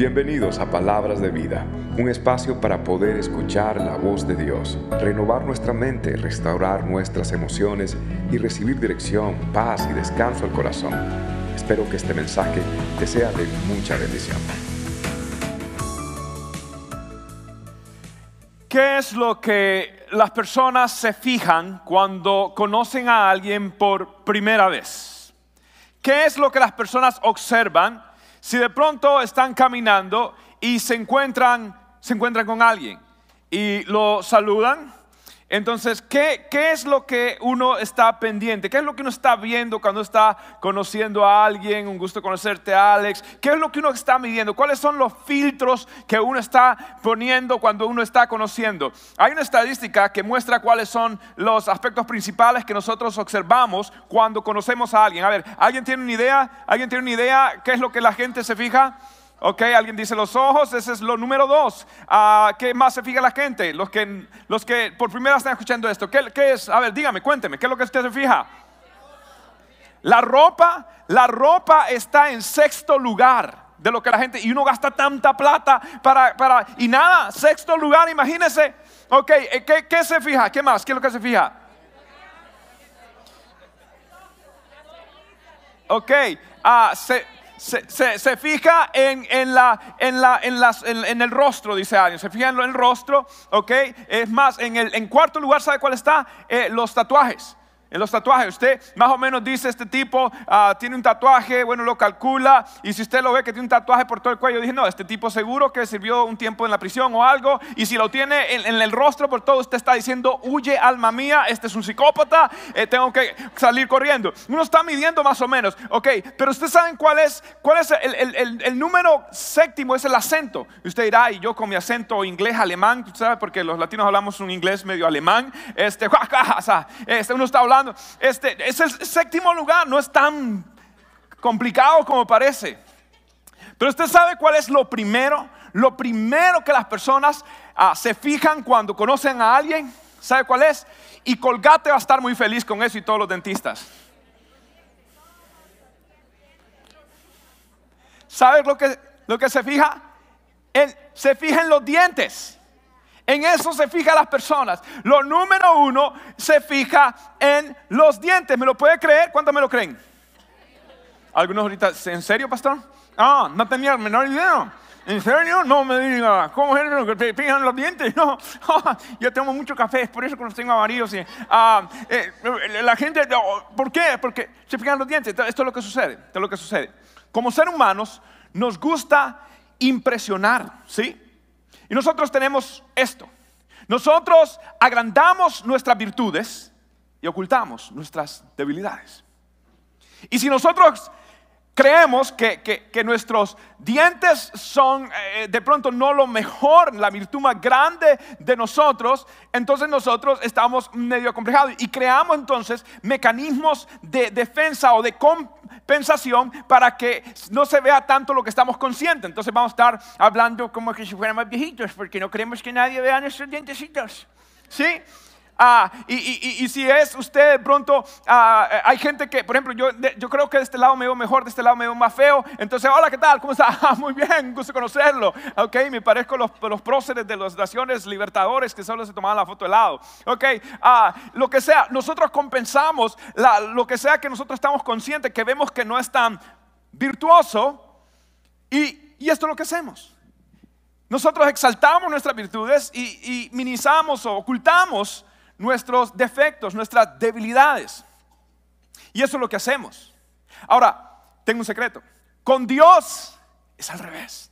Bienvenidos a Palabras de Vida, un espacio para poder escuchar la voz de Dios, renovar nuestra mente, restaurar nuestras emociones y recibir dirección, paz y descanso al corazón. Espero que este mensaje te sea de mucha bendición. ¿Qué es lo que las personas se fijan cuando conocen a alguien por primera vez? ¿Qué es lo que las personas observan si de pronto están caminando y se encuentran, se encuentran con alguien y lo saludan, entonces, ¿qué, ¿qué, es lo que uno está pendiente? ¿Qué es lo que uno está viendo cuando está conociendo a alguien? Un gusto conocerte, Alex. ¿Qué es lo que uno está midiendo? ¿Cuáles son los filtros que uno está poniendo cuando uno está conociendo? Hay una estadística que muestra cuáles son los aspectos principales que nosotros observamos cuando conocemos a alguien. A ver, ¿alguien tiene una idea? ¿Alguien tiene una idea? ¿Qué es lo que la gente se fija? Ok, alguien dice los ojos, ese es lo número dos. Uh, ¿Qué más se fija la gente? Los que, los que por primera están escuchando esto. ¿Qué, ¿Qué, es? A ver, dígame, cuénteme, ¿qué es lo que usted se fija? La ropa, la ropa está en sexto lugar de lo que la gente, y uno gasta tanta plata para, para y nada, sexto lugar, imagínese. Ok, eh, ¿qué, ¿qué, se fija? ¿Qué más? ¿Qué es lo que se fija? Ok, ah, se se, fija en, en, la, en, la, en, las, en, el rostro, dice alguien. Se fija en el rostro, ¿ok? Es más, en, el, en cuarto lugar, ¿sabe cuál está? Eh, los tatuajes en los tatuajes. Usted más o menos dice, este tipo ah, tiene un tatuaje, bueno, lo calcula, y si usted lo ve que tiene un tatuaje por todo el cuello, dice, no, este tipo seguro que sirvió un tiempo en la prisión o algo, y si lo tiene en, el rostro por todo, usted está diciendo, huye alma mía, este es un psicópata, eh, tengo que salir corriendo. Uno está midiendo más o menos, ok, pero ustedes saben cuál es, cuál es el, número séptimo, es el acento. Usted dirá, y yo con mi acento inglés, alemán, ¿sabe? Porque los latinos hablamos un inglés medio alemán, este, este uno está hablando este es el séptimo lugar, no es tan complicado como parece. Pero usted sabe cuál es lo primero, lo primero que las personas ah, se fijan cuando conocen a alguien. ¿Sabe cuál es? Y Colgate va a estar muy feliz con eso y todos los dentistas. ¿Sabe lo que, lo que se fija? se fija en los dientes. En eso se fija las personas. Lo número uno se fija en los dientes. ¿Me lo puede creer? ¿Cuántos me lo creen? Algunos ahorita, ¿en serio, pastor? Ah, no tenía menor idea. ¿En serio? No me diga. ¿Cómo es que te fijan los dientes? No. yo tomo mucho café, es por eso que los tengo amarillos. Ah, eh, la gente, ¿por qué? Porque se fijan los dientes. Esto es lo que sucede. Esto es lo que sucede. Como seres humanos, nos gusta impresionar, ¿sí? Y nosotros tenemos esto. Nosotros agrandamos nuestras virtudes y ocultamos nuestras debilidades. Y si nosotros creemos que, nuestros dientes son eh, de pronto no lo mejor, la virtud más grande de nosotros, entonces nosotros estamos medio acomplejados y creamos entonces mecanismos de defensa o de compensación para que no se vea tanto lo que estamos conscientes. Entonces vamos a estar hablando como que si fuéramos viejitos, porque no queremos que nadie vea nuestros dientecitos. ¿Sí? Ah, y, si es usted pronto, ah, hay gente que, por ejemplo, yo, yo creo que de este lado me veo mejor, de este lado me veo más feo. Entonces, hola, ¿qué tal? ¿Cómo está? Ah, muy bien, gusto conocerlo. Ok, me parezco los, los próceres de las naciones libertadores que solo se tomaban la foto de lado. Ok, lo que sea, nosotros compensamos lo que sea que nosotros estamos conscientes, que vemos que no es tan virtuoso. Y, y esto es lo que hacemos. Nosotros exaltamos nuestras virtudes y, y minimizamos o ocultamos nuestros defectos, nuestras debilidades. Y eso es lo que hacemos. Ahora, tengo un secreto. Con Dios es al revés.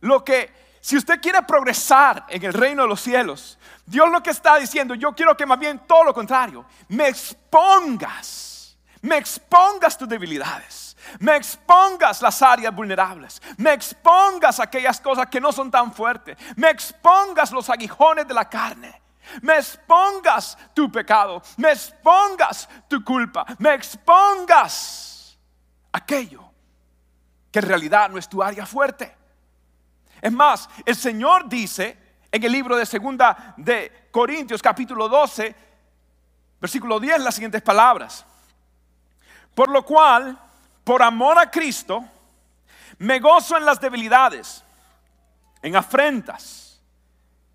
Lo que, si usted quiere progresar en el reino de los cielos, Dios lo que está diciendo, yo quiero que más bien todo lo contrario, me expongas, me expongas tus debilidades, me expongas las áreas vulnerables, me expongas aquellas cosas que no son tan fuertes, me expongas los aguijones de la carne me expongas tu pecado, me expongas tu culpa, me expongas aquello que en realidad no es tu área fuerte. Es más, el Señor dice en el libro de segunda de Corintios capítulo 12, versículo 10 las siguientes palabras. Por lo cual, por amor a Cristo, Me gozo en las debilidades, en afrentas,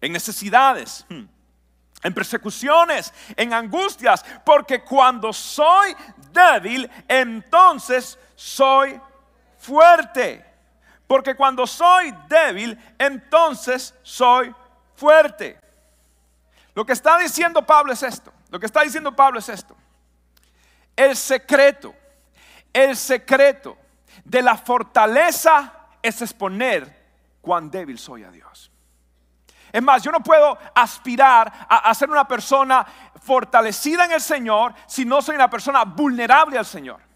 en necesidades, hmm, en persecuciones, en angustias, porque cuando soy débil, entonces soy fuerte. Porque cuando soy débil, entonces soy fuerte. Lo que está diciendo Pablo es esto. Lo que está diciendo Pablo es esto. El secreto, el secreto de la fortaleza es exponer cuán débil soy a Dios. Es más, yo no puedo aspirar a, ser una persona fortalecida en el Señor si no soy una persona vulnerable al Señor.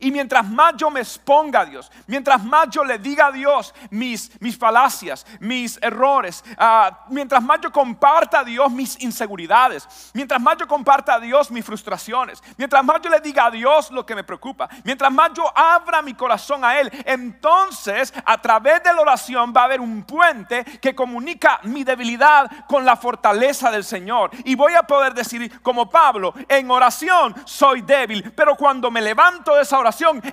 Y mientras más yo me exponga a Dios, mientras más yo le diga a Dios mis, mis falacias, mis errores, ah, mientras más yo comparta a Dios mis inseguridades, mientras más yo comparta a Dios mis frustraciones, mientras más yo le diga a Dios lo que me preocupa, mientras más yo abra mi corazón a Él, entonces a través de la oración va a haber un puente que comunica mi debilidad con la fortaleza del Señor. Y voy a poder decir como Pablo, en oración soy débil, pero cuando me levanto de esa oración,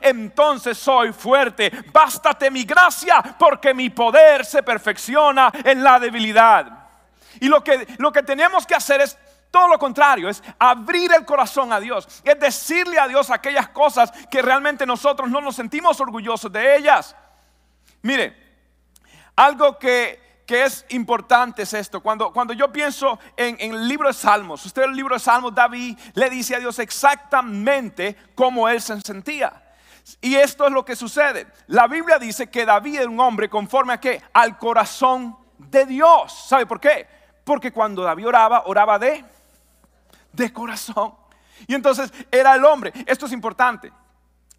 entonces soy fuerte. Bástate mi gracia porque mi poder se perfecciona en la debilidad. Y lo que, lo que tenemos que hacer es todo lo contrario, es abrir el corazón a Dios, es decirle a Dios aquellas cosas que realmente nosotros no nos sentimos orgullosos de ellas. Mire, algo que, es importante es esto. Cuando, cuando yo pienso en, en, el libro de Salmos, usted el libro de Salmos, David le dice a Dios exactamente cómo él se sentía. Y esto es lo que sucede. La Biblia dice que David era un hombre conforme a qué? Al corazón de Dios. ¿Sabe por qué? Porque cuando David oraba, oraba de, de corazón. Y entonces era el hombre. Esto es importante.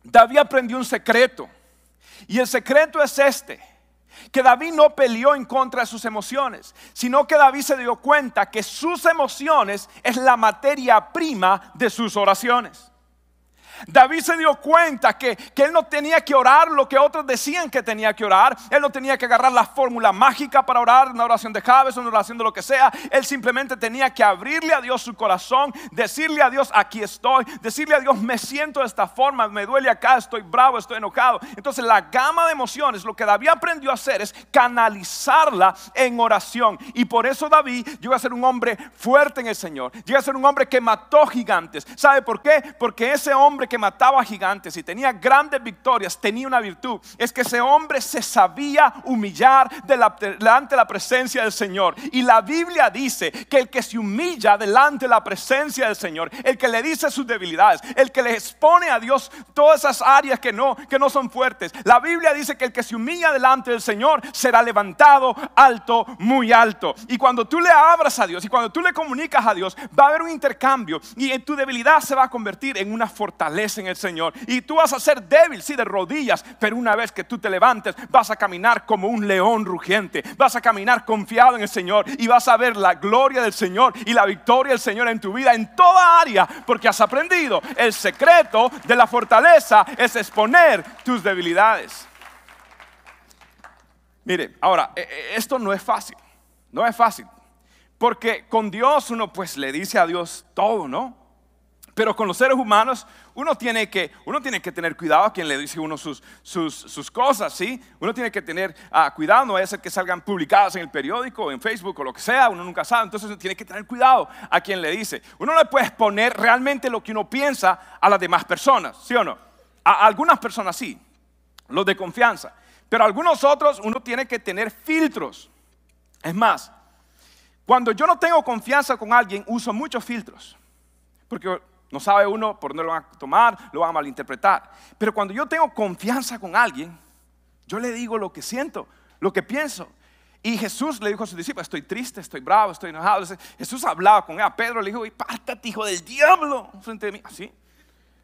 David aprendió un secreto. Y el secreto es este que David no peleó en contra de sus emociones, sino que David se dio cuenta que sus emociones es la materia prima de sus oraciones. David se dio cuenta que, él no tenía que orar lo que otros decían que tenía que orar. Él no tenía que agarrar la fórmula mágica para orar, una oración de Javes, una oración de lo que sea. Él simplemente tenía que abrirle a Dios su corazón, decirle a Dios, aquí estoy, decirle a Dios, me siento de esta forma, me duele acá, estoy bravo, estoy enojado. Entonces la gama de emociones, lo que David aprendió a hacer es canalizarla en oración. Y por eso David llegó a ser un hombre fuerte en el Señor, llegó a ser un hombre que mató gigantes. ¿Sabe por qué? Porque ese hombre que mataba gigantes y tenía grandes victorias, tenía una virtud. Es que ese hombre se sabía humillar delante de la presencia del Señor. Y la Biblia dice que el que se humilla delante de la presencia del Señor, el que le dice sus debilidades, el que le expone a Dios todas esas áreas que no, que no son fuertes. La Biblia dice que el que se humilla delante del Señor será levantado alto, muy alto. Y cuando tú le abras a Dios y cuando tú le comunicas a Dios, va a haber un intercambio y en tu debilidad se va a convertir en una fortaleza en el Señor. Y tú vas a ser débil, sí, de rodillas, pero una vez que tú te levantes, vas a caminar como un león rugiente. Vas a caminar confiado en el Señor y vas a ver la gloria del Señor y la victoria del Señor en tu vida, en toda área, porque has aprendido. El secreto de la fortaleza es exponer tus debilidades. Mire, ahora, e, e, esto no es fácil, no es fácil. Porque con Dios uno pues le dice a Dios todo, ¿no? Pero con los seres humanos uno tiene que, uno tiene que tener cuidado a quien le dice uno sus, sus, cosas, ¿sí? Uno tiene que tener ah, cuidado, no vaya a ser que salgan publicadas en el periódico, en Facebook o lo que sea, uno nunca sabe, entonces uno tiene que tener cuidado a quien le dice. Uno no le puede exponer realmente lo que uno piensa a las demás personas, ¿sí o no? A algunas personas sí, los de confianza, pero a algunos otros uno tiene que tener filtros. Es más, cuando yo no tengo confianza con alguien, uso muchos filtros. Porque no sabe uno por dónde lo van a tomar, lo van a malinterpretar. Pero cuando yo tengo confianza con alguien, yo le digo lo que siento, lo que pienso. Y Jesús le dijo a sus discípulos, estoy triste, estoy bravo, estoy enojado. Jesús hablaba con él, a Pedro le dijo, pártate hijo del diablo, frente de mí. Así.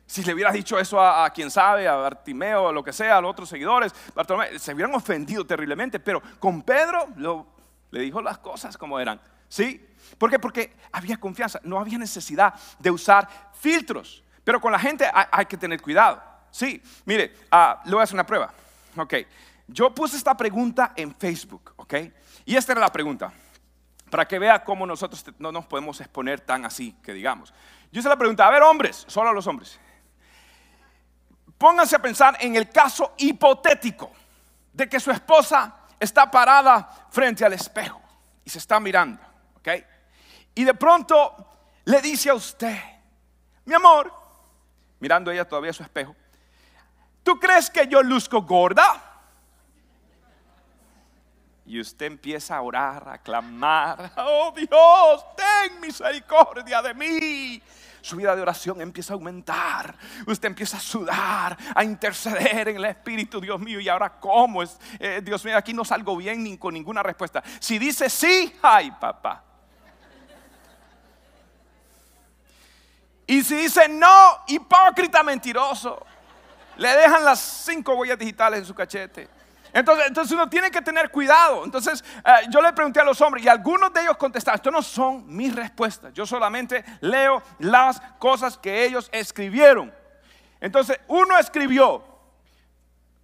Si le hubieras dicho eso a, quien sabe, a Bartimeo, a lo que sea, a los otros seguidores, se hubieran ofendido terriblemente. Pero con Pedro le dijo las cosas como eran. ¿Sí? ¿Por qué? Porque había confianza, no había necesidad de usar filtros. Pero con la gente hay, que tener cuidado. Sí, mire, uh, le voy a hacer una prueba. Ok, yo puse esta pregunta en Facebook, ok, y esta era la pregunta, para que vea cómo nosotros no nos podemos exponer tan así, que digamos. Yo hice la pregunta, a ver hombres, solo a los hombres, pónganse a pensar en el caso hipotético, de que su esposa está parada frente al espejo y se está mirando, ¿ok? Y de pronto le dice a usted, mi amor, mirando ella todavía su espejo, ¿tú crees que yo luzco gorda? Y usted empieza a orar, a clamar, oh Dios, ten misericordia de mí. Su vida de oración empieza a aumentar. Usted empieza a sudar, a interceder en el Espíritu, Dios mío. Y ahora, ¿cómo es? Eh, Dios mío, aquí no salgo bien ni con ninguna respuesta. Si dice sí, ay, papá. Y si dice no, hipócrita, mentiroso. Le dejan las cinco huellas digitales en su cachete. Entonces, entonces uno tiene que tener cuidado. Entonces eh, yo le pregunté a los hombres y algunos de ellos contestaron, esto no son mis respuestas, yo solamente leo las cosas que ellos escribieron. Entonces uno escribió,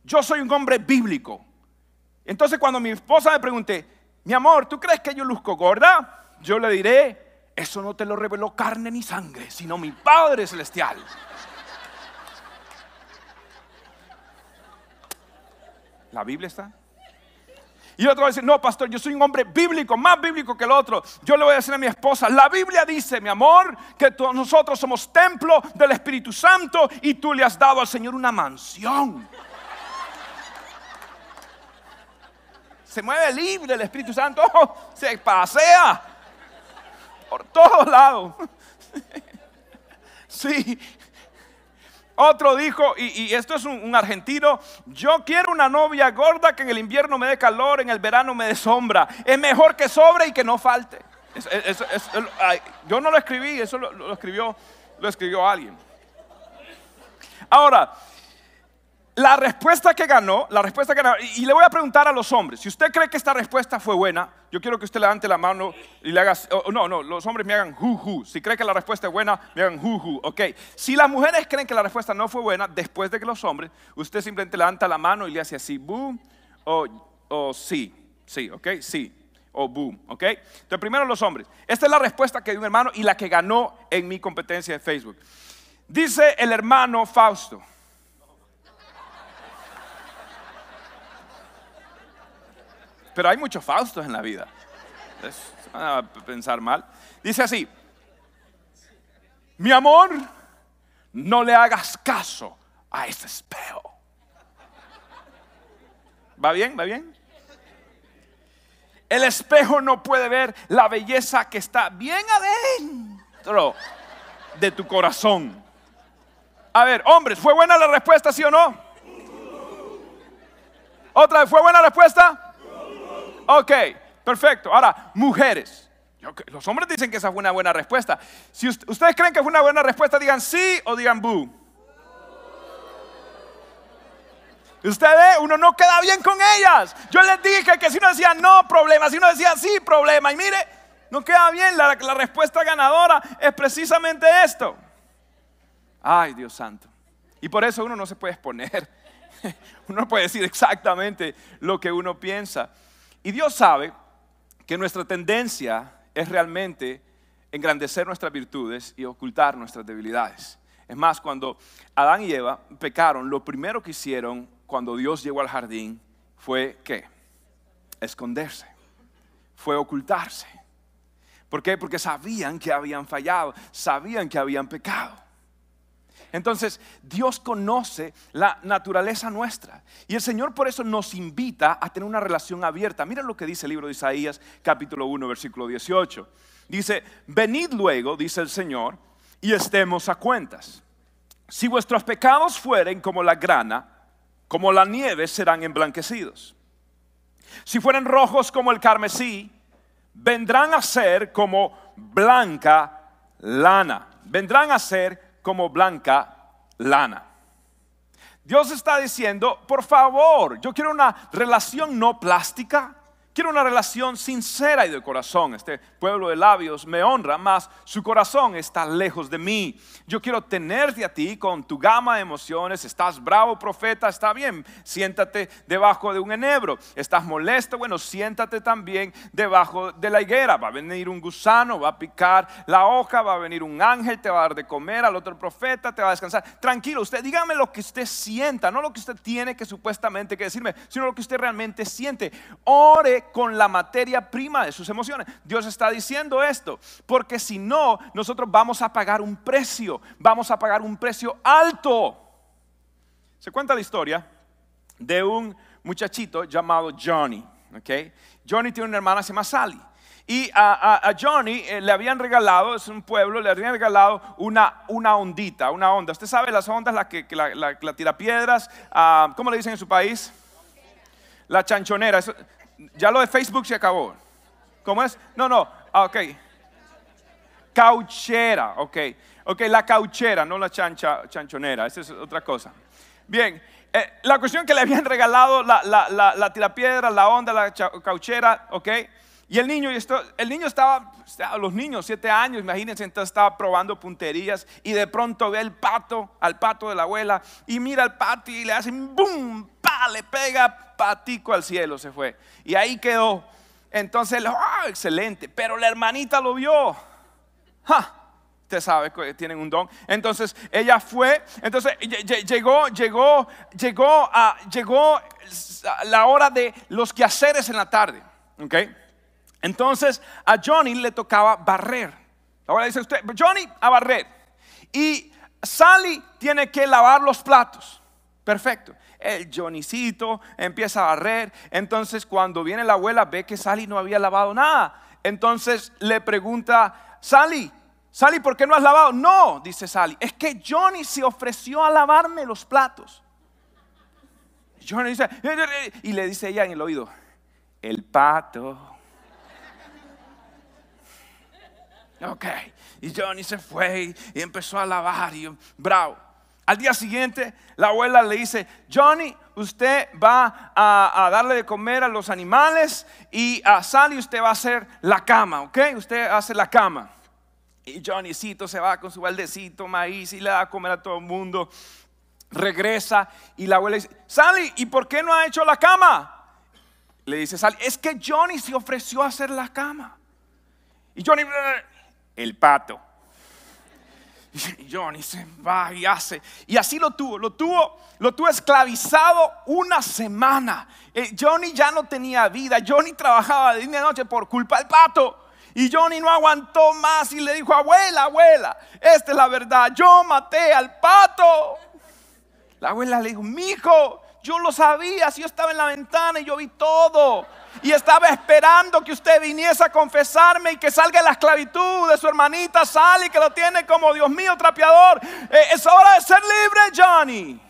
yo soy un hombre bíblico. Entonces cuando mi esposa me pregunté, mi amor, ¿tú crees que yo luzco gorda? Yo le diré, eso no te lo reveló carne ni sangre, sino mi Padre Celestial. La Biblia está. Y otro va a decir, no, pastor, yo soy un hombre bíblico, más bíblico que el otro. Yo le voy a decir a mi esposa, la Biblia dice, mi amor, que nosotros somos templo del Espíritu Santo y tú le has dado al Señor una mansión. Se mueve libre el Espíritu Santo, se pasea por todos lados. Sí, otro dijo, y, esto es un, argentino, yo quiero una novia gorda que en el invierno me dé calor, en el verano me dé sombra. Es mejor que sobre y que no falte. yo no lo escribí, eso lo, escribió, lo escribió alguien. Ahora, la respuesta que ganó, la respuesta que ganó, y, le voy a preguntar a los hombres, si usted cree que esta respuesta fue buena, yo quiero que usted levante la mano y le haga, no, no, los hombres me hagan hu si cree que la respuesta es buena, me hagan hu ok. Si las mujeres creen que la respuesta no fue buena, después de que los hombres, usted simplemente levanta la mano y le hace así, boom, o, o sí, sí, ok, sí, o boom, ok. Entonces primero los hombres, esta es la respuesta que dio un hermano y la que ganó en mi competencia de Facebook. Dice el hermano Fausto. Pero hay muchos Faustos en la vida. Es, a pensar mal. Dice así, mi amor, no le hagas caso a ese espejo. ¿Va bien? ¿Va bien? El espejo no puede ver la belleza que está bien adentro de tu corazón. A ver, hombres, ¿fue buena la respuesta, sí o no? Otra vez, ¿fue buena la respuesta? Ok, perfecto. Ahora, mujeres. Los hombres dicen que esa fue una buena respuesta. Si ustedes creen que fue una buena respuesta, digan sí o digan boo. Ustedes, uno no queda bien con ellas. Yo les dije que si uno decía no, problema. Si uno decía sí, problema. Y mire, no queda bien. La, respuesta ganadora es precisamente esto. Ay, Dios santo. Y por eso uno no se puede exponer. Uno no puede decir exactamente lo que uno piensa. Y Dios sabe que nuestra tendencia es realmente engrandecer nuestras virtudes y ocultar nuestras debilidades. Es más, cuando Adán y Eva pecaron, lo primero que hicieron cuando Dios llegó al jardín fue ¿qué? Esconderse, fue ocultarse. ¿Por qué? Porque sabían que habían fallado, sabían que habían pecado. Entonces, Dios conoce la naturaleza nuestra. Y el Señor por eso nos invita a tener una relación abierta. Mira lo que dice el libro de Isaías, capítulo 1, versículo 18. Dice, venid luego, dice el Señor, y estemos a cuentas. Si vuestros pecados fueren como la grana, como la nieve serán emblanquecidos. Si fueren rojos como el carmesí, vendrán a ser como blanca lana. Vendrán a ser como blanca lana. Dios está diciendo, por favor, yo quiero una relación no plástica, Quiero una relación sincera y de corazón. Este pueblo de labios me honra, más su corazón está lejos de mí. Yo quiero tenerte a ti con tu gama de emociones. Estás bravo, profeta, está bien. Siéntate debajo de un enebro. Estás molesto, bueno, siéntate también debajo de la higuera. Va a venir un gusano, va a picar la hoja, va a venir un ángel, te va a dar de comer, al otro profeta te va a descansar. Tranquilo, usted dígame lo que usted sienta, no lo que usted tiene que supuestamente que decirme, sino lo que usted realmente siente. Ore con la materia prima de sus emociones. Dios está diciendo esto, porque si no, nosotros vamos a pagar un precio, vamos a pagar un precio alto. Se cuenta la historia de un muchachito llamado Johnny. ¿okay? Johnny tiene una hermana, se llama Sally. Y a, Johnny eh, le habían regalado, es un pueblo, le habían regalado una, una ondita, una onda. Usted sabe las ondas, la que, la, la, tira piedras, ah, ¿cómo le dicen en su país? La chanchonera. Ya lo de Facebook se acabó. ¿Cómo es? No, no. Ah, ok. Cauchera, ok. Ok, la cauchera, no la chancha, chanchonera. Esa es otra cosa. Bien, eh, la cuestión que le habían regalado la, la, la, la tirapiedra, la onda, la cauchera, ok. Y el niño, el niño estaba, los niños, siete años, imagínense, entonces estaba probando punterías y de pronto ve el pato, al pato de la abuela, y mira al pato y le hacen boom, pa, le pega patico al cielo, se fue. Y ahí quedó. Entonces, oh, excelente, pero la hermanita lo vio. Usted sabe que tienen un don. Entonces ella fue, entonces llegó, llegó, llegó, a, llegó la hora de los quehaceres en la tarde. ¿ok? Entonces a Johnny le tocaba barrer. Ahora dice usted, Johnny a barrer. Y Sally tiene que lavar los platos. Perfecto. El Johnnycito empieza a barrer. Entonces cuando viene la abuela ve que Sally no había lavado nada. Entonces le pregunta, Sally, Sally, ¿por qué no has lavado? No, dice Sally, es que Johnny se ofreció a lavarme los platos. Johnny dice, y le dice ella en el oído, el pato Ok. Y Johnny se fue y, empezó a lavar y bravo. Al día siguiente, la abuela le dice, Johnny, usted va a, darle de comer a los animales y a Sally usted va a hacer la cama, ¿ok? Usted hace la cama. Y Johnnycito se va con su baldecito, maíz y le da a comer a todo el mundo. Regresa y la abuela dice, Sally, ¿y por qué no ha hecho la cama? Le dice Sally, es que Johnny se ofreció a hacer la cama. Y Johnny, el pato. Y Johnny se va y hace. Y así lo tuvo, lo tuvo, lo tuvo esclavizado una semana. Eh, Johnny ya no tenía vida. Johnny trabajaba de día y noche por culpa del pato. Y Johnny no aguantó más y le dijo, abuela, abuela, esta es la verdad, yo maté al pato. La abuela le dijo, mi hijo, yo lo sabía, si yo estaba en la ventana y yo vi todo y estaba esperando que usted viniese a confesarme y que salga la esclavitud de su hermanita Sally que lo tiene como Dios mío trapeador. Eh, es hora de ser libre, Johnny.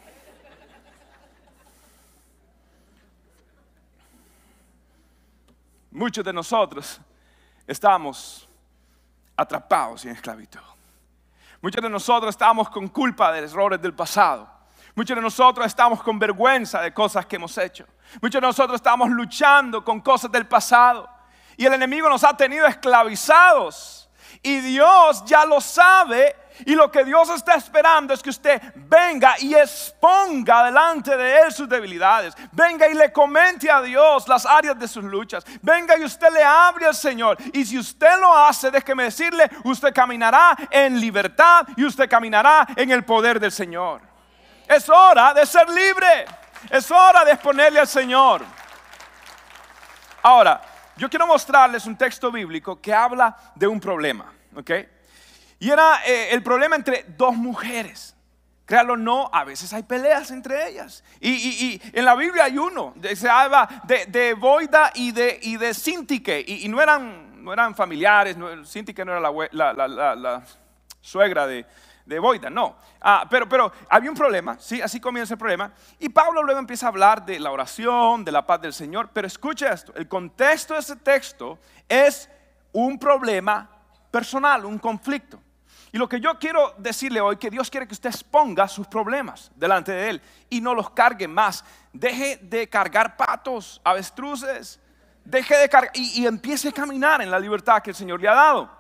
Muchos de nosotros estamos atrapados en esclavitud. Muchos de nosotros estamos con culpa de errores del pasado. Muchos de nosotros estamos con vergüenza de cosas que hemos hecho. Muchos de nosotros estamos luchando con cosas del pasado. Y el enemigo nos ha tenido esclavizados. Y Dios ya lo sabe. Y lo que Dios está esperando es que usted venga y exponga delante de Él sus debilidades. Venga y le comente a Dios las áreas de sus luchas. Venga y usted le abre al Señor. Y si usted lo hace, déjeme decirle, usted caminará en libertad y usted caminará en el poder del Señor. Es hora de ser libre. Es hora de exponerle al Señor. Ahora, yo quiero mostrarles un texto bíblico que habla de un problema, ¿ok? Y era eh, el problema entre dos mujeres. Créalo o no, a veces hay peleas entre ellas. Y, en la Biblia hay uno, se habla de, Boida y de, y de Sintique, y, no, eran, no eran familiares, no, Sintique no era la suegra de, de Boida, no. Ah, pero, pero había un problema, ¿sí? Así comienza el problema. Y Pablo luego empieza a hablar de la oración, de la paz del Señor. Pero escuche esto, el contexto de ese texto es un problema personal, un conflicto. Y lo que yo quiero decirle hoy, que Dios quiere que usted exponga sus problemas delante de Él y no los cargue más. Deje de cargar patos, avestruces, deje de cargar y, empiece a caminar en la libertad que el Señor le ha dado.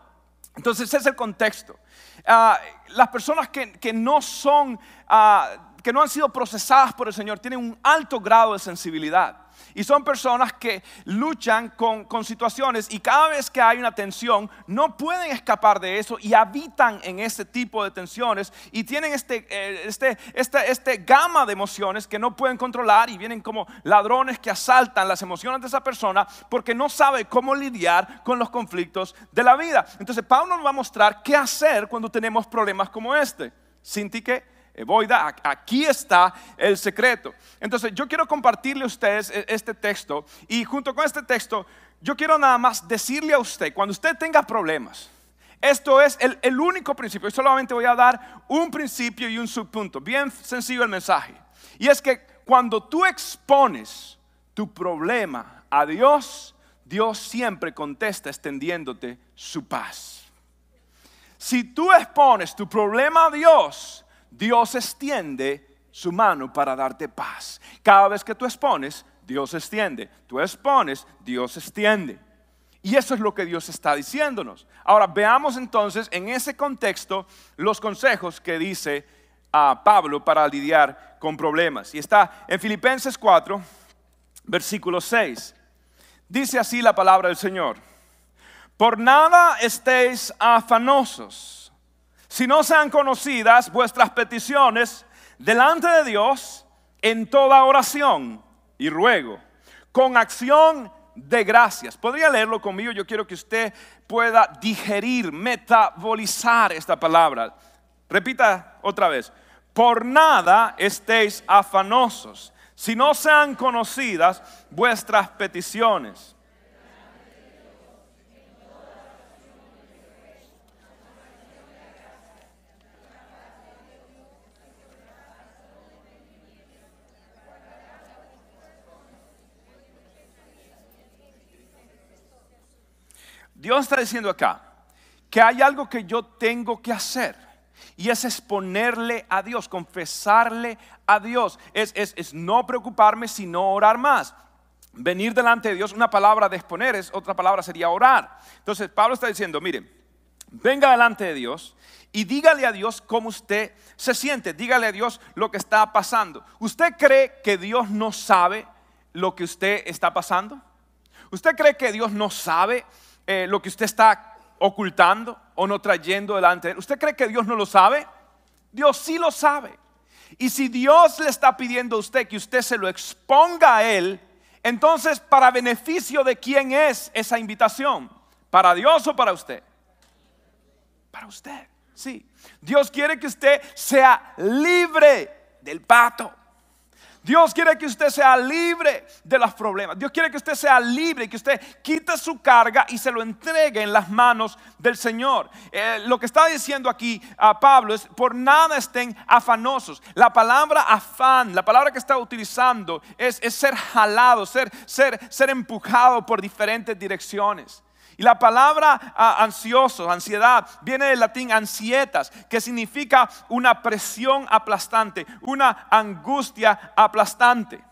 Entonces ese es el contexto. Ah, las personas que, no son, ah, que no han sido procesadas por el Señor tienen un alto grado de sensibilidad. Y son personas que luchan con, situaciones y cada vez que hay una tensión no pueden escapar de eso y habitan en ese tipo de tensiones y tienen este, eh, este, este, este gama de emociones que no pueden controlar y vienen como ladrones que asaltan las emociones de esa persona porque no sabe cómo lidiar con los conflictos de la vida. Entonces Pablo nos va a mostrar qué hacer cuando tenemos problemas como este. Sinti que Boida, aquí está el secreto. Entonces yo quiero compartirle a ustedes e, este texto y junto con este texto yo quiero nada más decirle a usted, cuando usted tenga problemas, esto es el, el único principio, y solamente voy a dar un principio y un subpunto, bien sencillo el mensaje. Y es que cuando tú expones tu problema a Dios, Dios siempre contesta extendiéndote su paz. Si tú expones tu problema a Dios, Dios extiende su mano para darte paz. Cada vez que tú expones, Dios extiende. Tú expones, Dios extiende. Y eso es lo que Dios está diciéndonos. Ahora veamos entonces en ese contexto los consejos que dice a Pablo para lidiar con problemas. Y está en Filipenses 4, versículo 6. Dice así la palabra del Señor. Por nada estéis afanosos si no sean conocidas vuestras peticiones delante de Dios en toda oración y ruego, con acción de gracias. Podría leerlo conmigo, yo quiero que usted pueda digerir, metabolizar esta palabra. Repita otra vez, por nada estéis afanosos, si no sean conocidas vuestras peticiones Dios está diciendo acá que hay algo que yo tengo que hacer. Y es exponerle a Dios, confesarle a Dios. Es, es, no preocuparme, sino orar más. Venir delante de Dios, una palabra de exponer, es, otra palabra sería orar. Entonces Pablo está diciendo, mire, venga delante de Dios y dígale a Dios cómo usted se siente. Dígale a Dios lo que está pasando. ¿Usted cree que Dios no sabe lo que usted está pasando? ¿Usted cree que Dios no sabe eh, lo que usted está ocultando o no trayendo delante de él. ¿Usted cree que Dios no lo sabe? Dios sí lo sabe. Y si Dios le está pidiendo a usted que usted se lo exponga a Él, entonces para beneficio de quién es esa invitación? ¿Para Dios o para usted? Para usted, sí. Dios quiere que usted sea libre del pato. Dios quiere que usted sea libre de los problemas. Dios quiere que usted sea libre, que usted quite su carga y se lo entregue en las manos del Señor. Eh, lo que está diciendo aquí a Pablo es, por nada estén afanosos. La palabra afán, la palabra que está utilizando es, ser jalado, ser, ser, ser empujado por diferentes direcciones. Y la palabra ah, ansioso, ansiedad, viene del latín ansietas, que significa una presión aplastante, una angustia aplastante.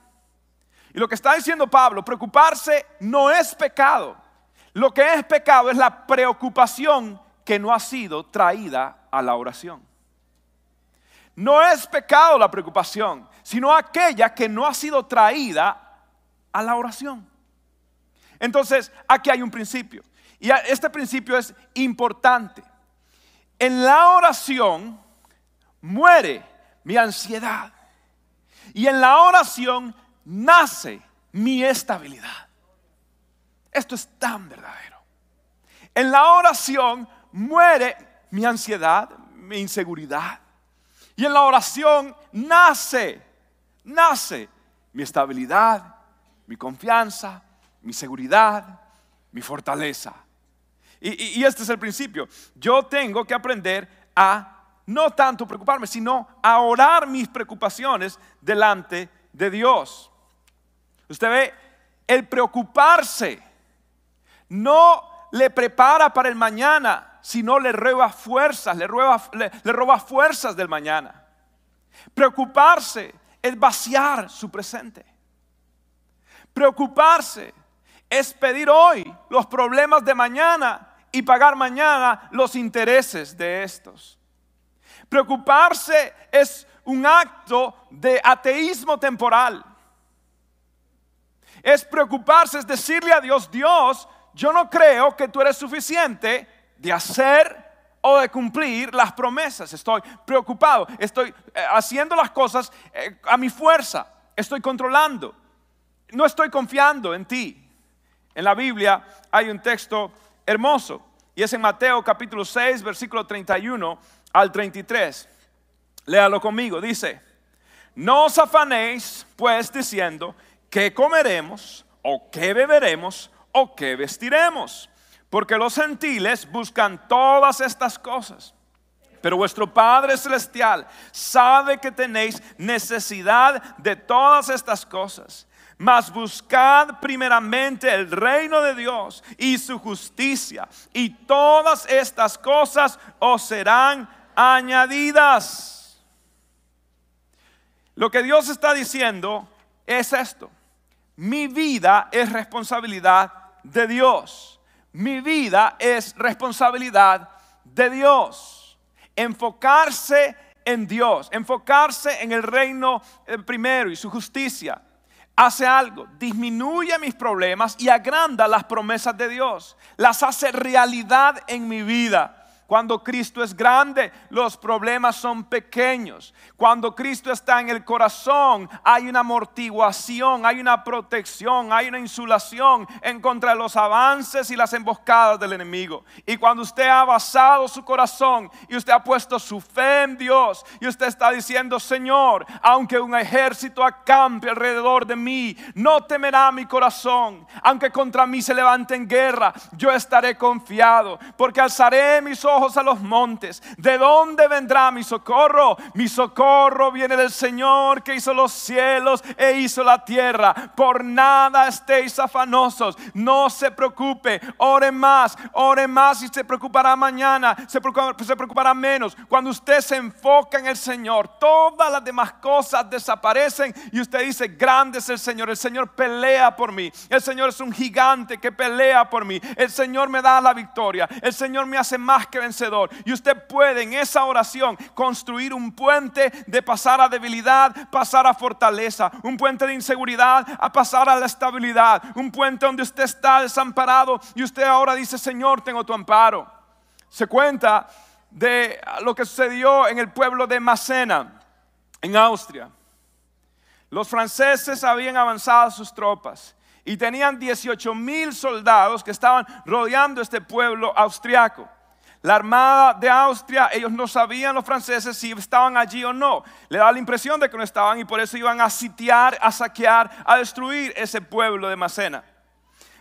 Y lo que está diciendo Pablo, preocuparse no es pecado. Lo que es pecado es la preocupación que no ha sido traída a la oración. No es pecado la preocupación, sino aquella que no ha sido traída a la oración. Entonces, aquí hay un principio. Y este principio es importante. En la oración muere mi ansiedad. Y en la oración nace mi estabilidad. Esto es tan verdadero. En la oración muere mi ansiedad, mi inseguridad. Y en la oración nace, nace mi estabilidad, mi confianza, mi seguridad, mi fortaleza. Y, este es el principio. Yo tengo que aprender a no tanto preocuparme, sino a orar mis preocupaciones delante de Dios. Usted ve, el preocuparse no le prepara para el mañana, sino le roba fuerzas, le le roba fuerzas del mañana. Preocuparse es vaciar su presente. Preocuparse es pedir hoy los problemas de mañana y pagar mañana los intereses de estos. Preocuparse es un acto de ateísmo temporal. Es preocuparse, es decirle a Dios, Dios, yo no creo que tú eres suficiente de hacer o de cumplir las promesas. Estoy preocupado, estoy eh, haciendo las cosas eh, a mi fuerza, estoy controlando, no estoy confiando en ti. En la Biblia hay un texto hermoso y es en Mateo capítulo 6, versículo 31 al 33. Léalo conmigo, dice, no os afanéis pues diciendo, ¿qué comeremos o qué beberemos o qué vestiremos? Porque los gentiles buscan todas estas cosas. Pero vuestro Padre Celestial sabe que tenéis necesidad de todas estas cosas. Mas buscad primeramente el reino de Dios y su justicia, y todas estas cosas os serán añadidas. Lo que Dios está diciendo es esto. Mi vida es responsabilidad de Dios. Mi vida es responsabilidad de Dios. Enfocarse en Dios, enfocarse en el reino eh, primero y su justicia hace algo, disminuye mis problemas y agranda las promesas de Dios, las hace realidad en mi vida. Cuando Cristo es grande, los problemas son pequeños. Cuando Cristo está en el corazón, hay una amortiguación, hay una protección, hay una insulación en contra de los avances y las emboscadas del enemigo. Y cuando usted ha basado su corazón y usted ha puesto su fe en Dios y usted está diciendo, Señor, aunque un ejército acampe alrededor de mí, no temerá mi corazón. Aunque contra mí se levante en guerra, yo estaré confiado, porque alzaré mis ojos a los montes. ¿De dónde vendrá mi socorro? Mi socorro viene del Señor que hizo los cielos e hizo la tierra. Por nada estéis afanosos. No se preocupe. Ore más, ore más y se preocupará mañana. Se preocupará, se preocupará menos. Cuando usted se enfoca en el Señor, todas las demás cosas desaparecen y usted dice, grande es el Señor. El Señor pelea por mí. El Señor es un gigante que pelea por mí. El Señor me da la victoria. El Señor me hace más que Y usted puede en esa oración construir un puente de pasar a debilidad, pasar a fortaleza, un puente de inseguridad a pasar a la estabilidad, un puente donde usted está desamparado y usted ahora dice, Señor, tengo tu amparo. Se cuenta de lo que sucedió en el pueblo de Macena, en Austria. Los franceses habían avanzado sus tropas y tenían 18 mil soldados que estaban rodeando este pueblo austriaco. La armada de Austria, ellos no sabían los franceses si estaban allí o no. Le da la impresión de que no estaban y por eso iban a sitiar, a saquear, a destruir ese pueblo de Macena.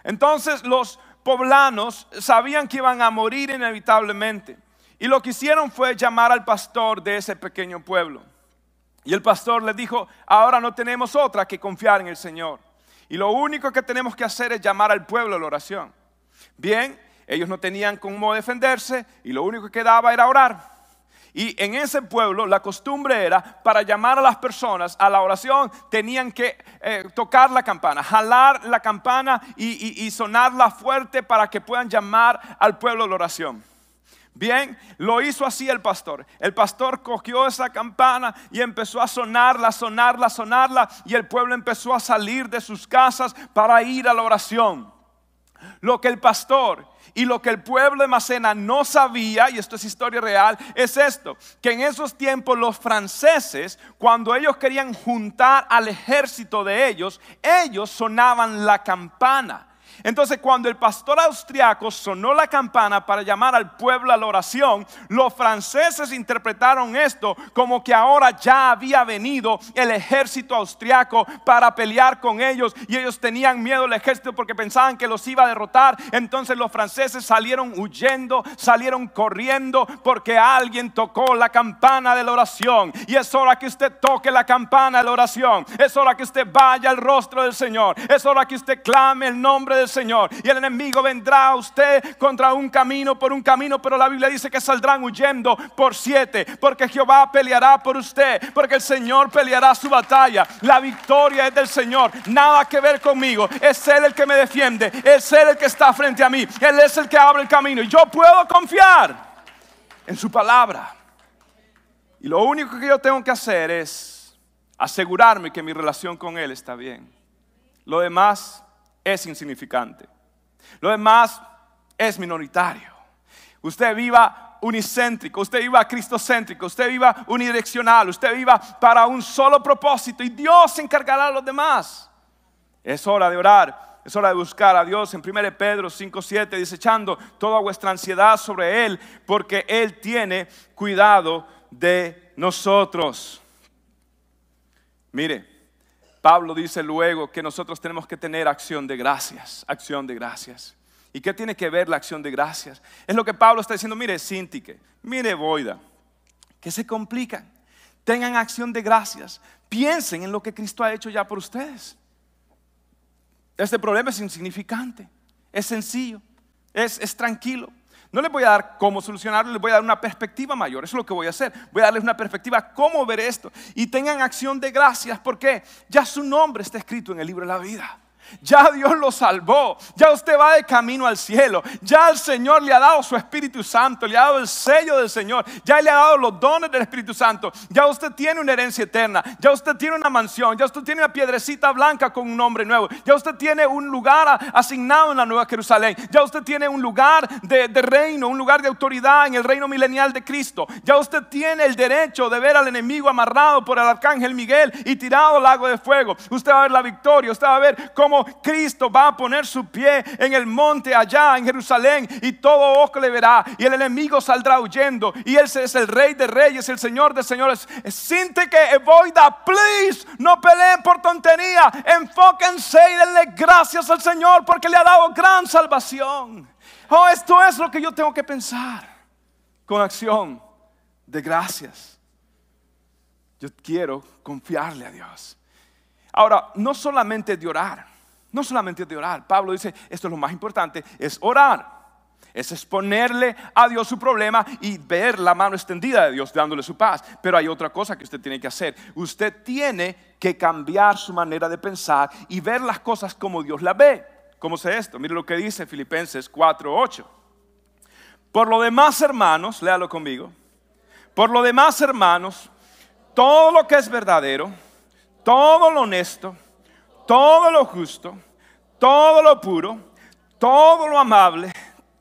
Entonces los poblanos sabían que iban a morir inevitablemente. Y lo que hicieron fue llamar al pastor de ese pequeño pueblo. Y el pastor le dijo, ahora no tenemos otra que confiar en el Señor. Y lo único que tenemos que hacer es llamar al pueblo a la oración. Bien, ellos no tenían cómo defenderse y lo único que quedaba era orar. Y en ese pueblo la costumbre era, para llamar a las personas a la oración, tenían que eh, tocar la campana, jalar la campana y, y sonarla fuerte para que puedan llamar al pueblo a la oración. Bien, lo hizo así el pastor. El pastor cogió esa campana y empezó a sonarla, sonarla, sonarla. Y el pueblo empezó a salir de sus casas para ir a la oración. Lo que el pastor y lo que el pueblo de Macena no sabía, y esto es historia real, es esto, que en esos tiempos los franceses, cuando ellos querían juntar al ejército de ellos, ellos sonaban la campana. Entonces cuando el pastor austriaco sonó la campana para llamar al pueblo a la oración, los franceses interpretaron esto como que ahora ya había venido el ejército austriaco para pelear con ellos y ellos tenían miedo al ejército porque pensaban que los iba a derrotar. Entonces los franceses salieron huyendo, salieron corriendo porque alguien tocó la campana de la oración. Y es hora que usted toque la campana de la oración. Es hora que usted vaya al rostro del Señor. Es hora que usted clame el nombre de del Señor. Y el enemigo vendrá a usted contra un camino, por un camino, pero la Biblia dice que saldrán huyendo por siete, porque Jehová peleará por usted, porque el Señor peleará su batalla. La victoria es del Señor, nada que ver conmigo. Es Él el que me defiende, es Él el que está frente a mí, Él es el que abre el camino. Y yo puedo confiar en su palabra. Y lo único que yo tengo que hacer es asegurarme que mi relación con Él está bien. Lo demás es insignificante. Lo demás es minoritario. Usted viva unicéntrico, usted viva cristocéntrico, usted viva unidireccional, usted viva para un solo propósito y Dios se encargará de los demás. Es hora de orar, es hora de buscar a Dios. En 1 Pedro 5:7 dice, echando toda vuestra ansiedad sobre Él, porque Él tiene cuidado de nosotros. Mire, Pablo dice luego que nosotros tenemos que tener acción de gracias, acción de gracias. ¿Y qué tiene que ver la acción de gracias? Es lo que Pablo está diciendo, mire Sintique, mire Boida, que se complican. Tengan acción de gracias. Piensen en lo que Cristo ha hecho ya por ustedes. Este problema es insignificante, es sencillo, es, es tranquilo. No les voy a dar cómo solucionarlo, les voy a dar una perspectiva mayor. Eso es lo que voy a hacer. Voy a darles una perspectiva cómo ver esto. Y tengan acción de gracias porque ya su nombre está escrito en el libro de la vida. Ya Dios lo salvó. Ya usted va de camino al cielo. Ya el Señor le ha dado su Espíritu Santo. Le ha dado el sello del Señor. Ya le ha dado los dones del Espíritu Santo. Ya usted tiene una herencia eterna. Ya usted tiene una mansión. Ya usted tiene una piedrecita blanca con un nombre nuevo. Ya usted tiene un lugar asignado en la Nueva Jerusalén. Ya usted tiene un lugar de, reino, un lugar de autoridad en el reino milenial de Cristo. Ya usted tiene el derecho de ver al enemigo amarrado por el arcángel Miguel y tirado al lago de fuego. Usted va a ver la victoria. Usted va a ver cómo Cristo va a poner su pie en el monte allá en Jerusalén y todo ojo le verá y el enemigo saldrá huyendo y él es el rey de reyes, el señor de señores. Siente que voida, please, no peleen por tontería, enfóquense y denle gracias al Señor porque le ha dado gran salvación. Oh, esto es lo que yo tengo que pensar con acción de gracias. Yo quiero confiarle a Dios. Ahora, no solamente de orar, no solamente de orar. Pablo dice, esto es lo más importante, es orar. Es exponerle a Dios su problema y ver la mano extendida de Dios dándole su paz. Pero hay otra cosa que usted tiene que hacer. Usted tiene que cambiar su manera de pensar y ver las cosas como Dios las ve. ¿Cómo sé esto? Mire lo que dice Filipenses 4:8. Por lo demás, hermanos, léalo conmigo. Por lo demás, hermanos, todo lo que es verdadero, todo lo honesto, todo lo justo, todo lo puro, todo lo amable,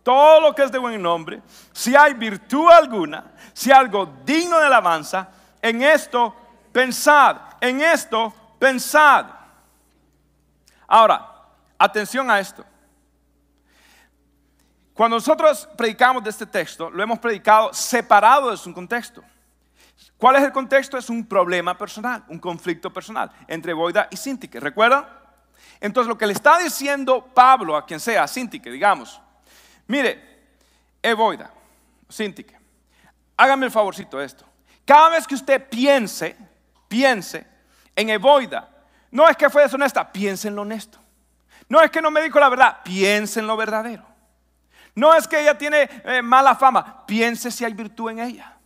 todo lo que es de buen nombre, si hay virtud alguna, si algo digno de alabanza, en esto pensad, en esto pensad. Ahora, atención a esto. Cuando nosotros predicamos de este texto, lo hemos predicado separado de su contexto. ¿Cuál es el contexto? Es un problema personal, un conflicto personal entre Boida y Sintique. ¿Recuerdan? Entonces lo que le está diciendo Pablo a quien sea, Sintique, digamos, mire, Eboida, Sintique, hágame el favorcito de esto. Cada vez que usted piense, piense en Eboida, no es que fue deshonesta, piense en lo honesto. No es que no me dijo la verdad, piense en lo verdadero. No es que ella tiene eh, mala fama, piense si hay virtud en ella.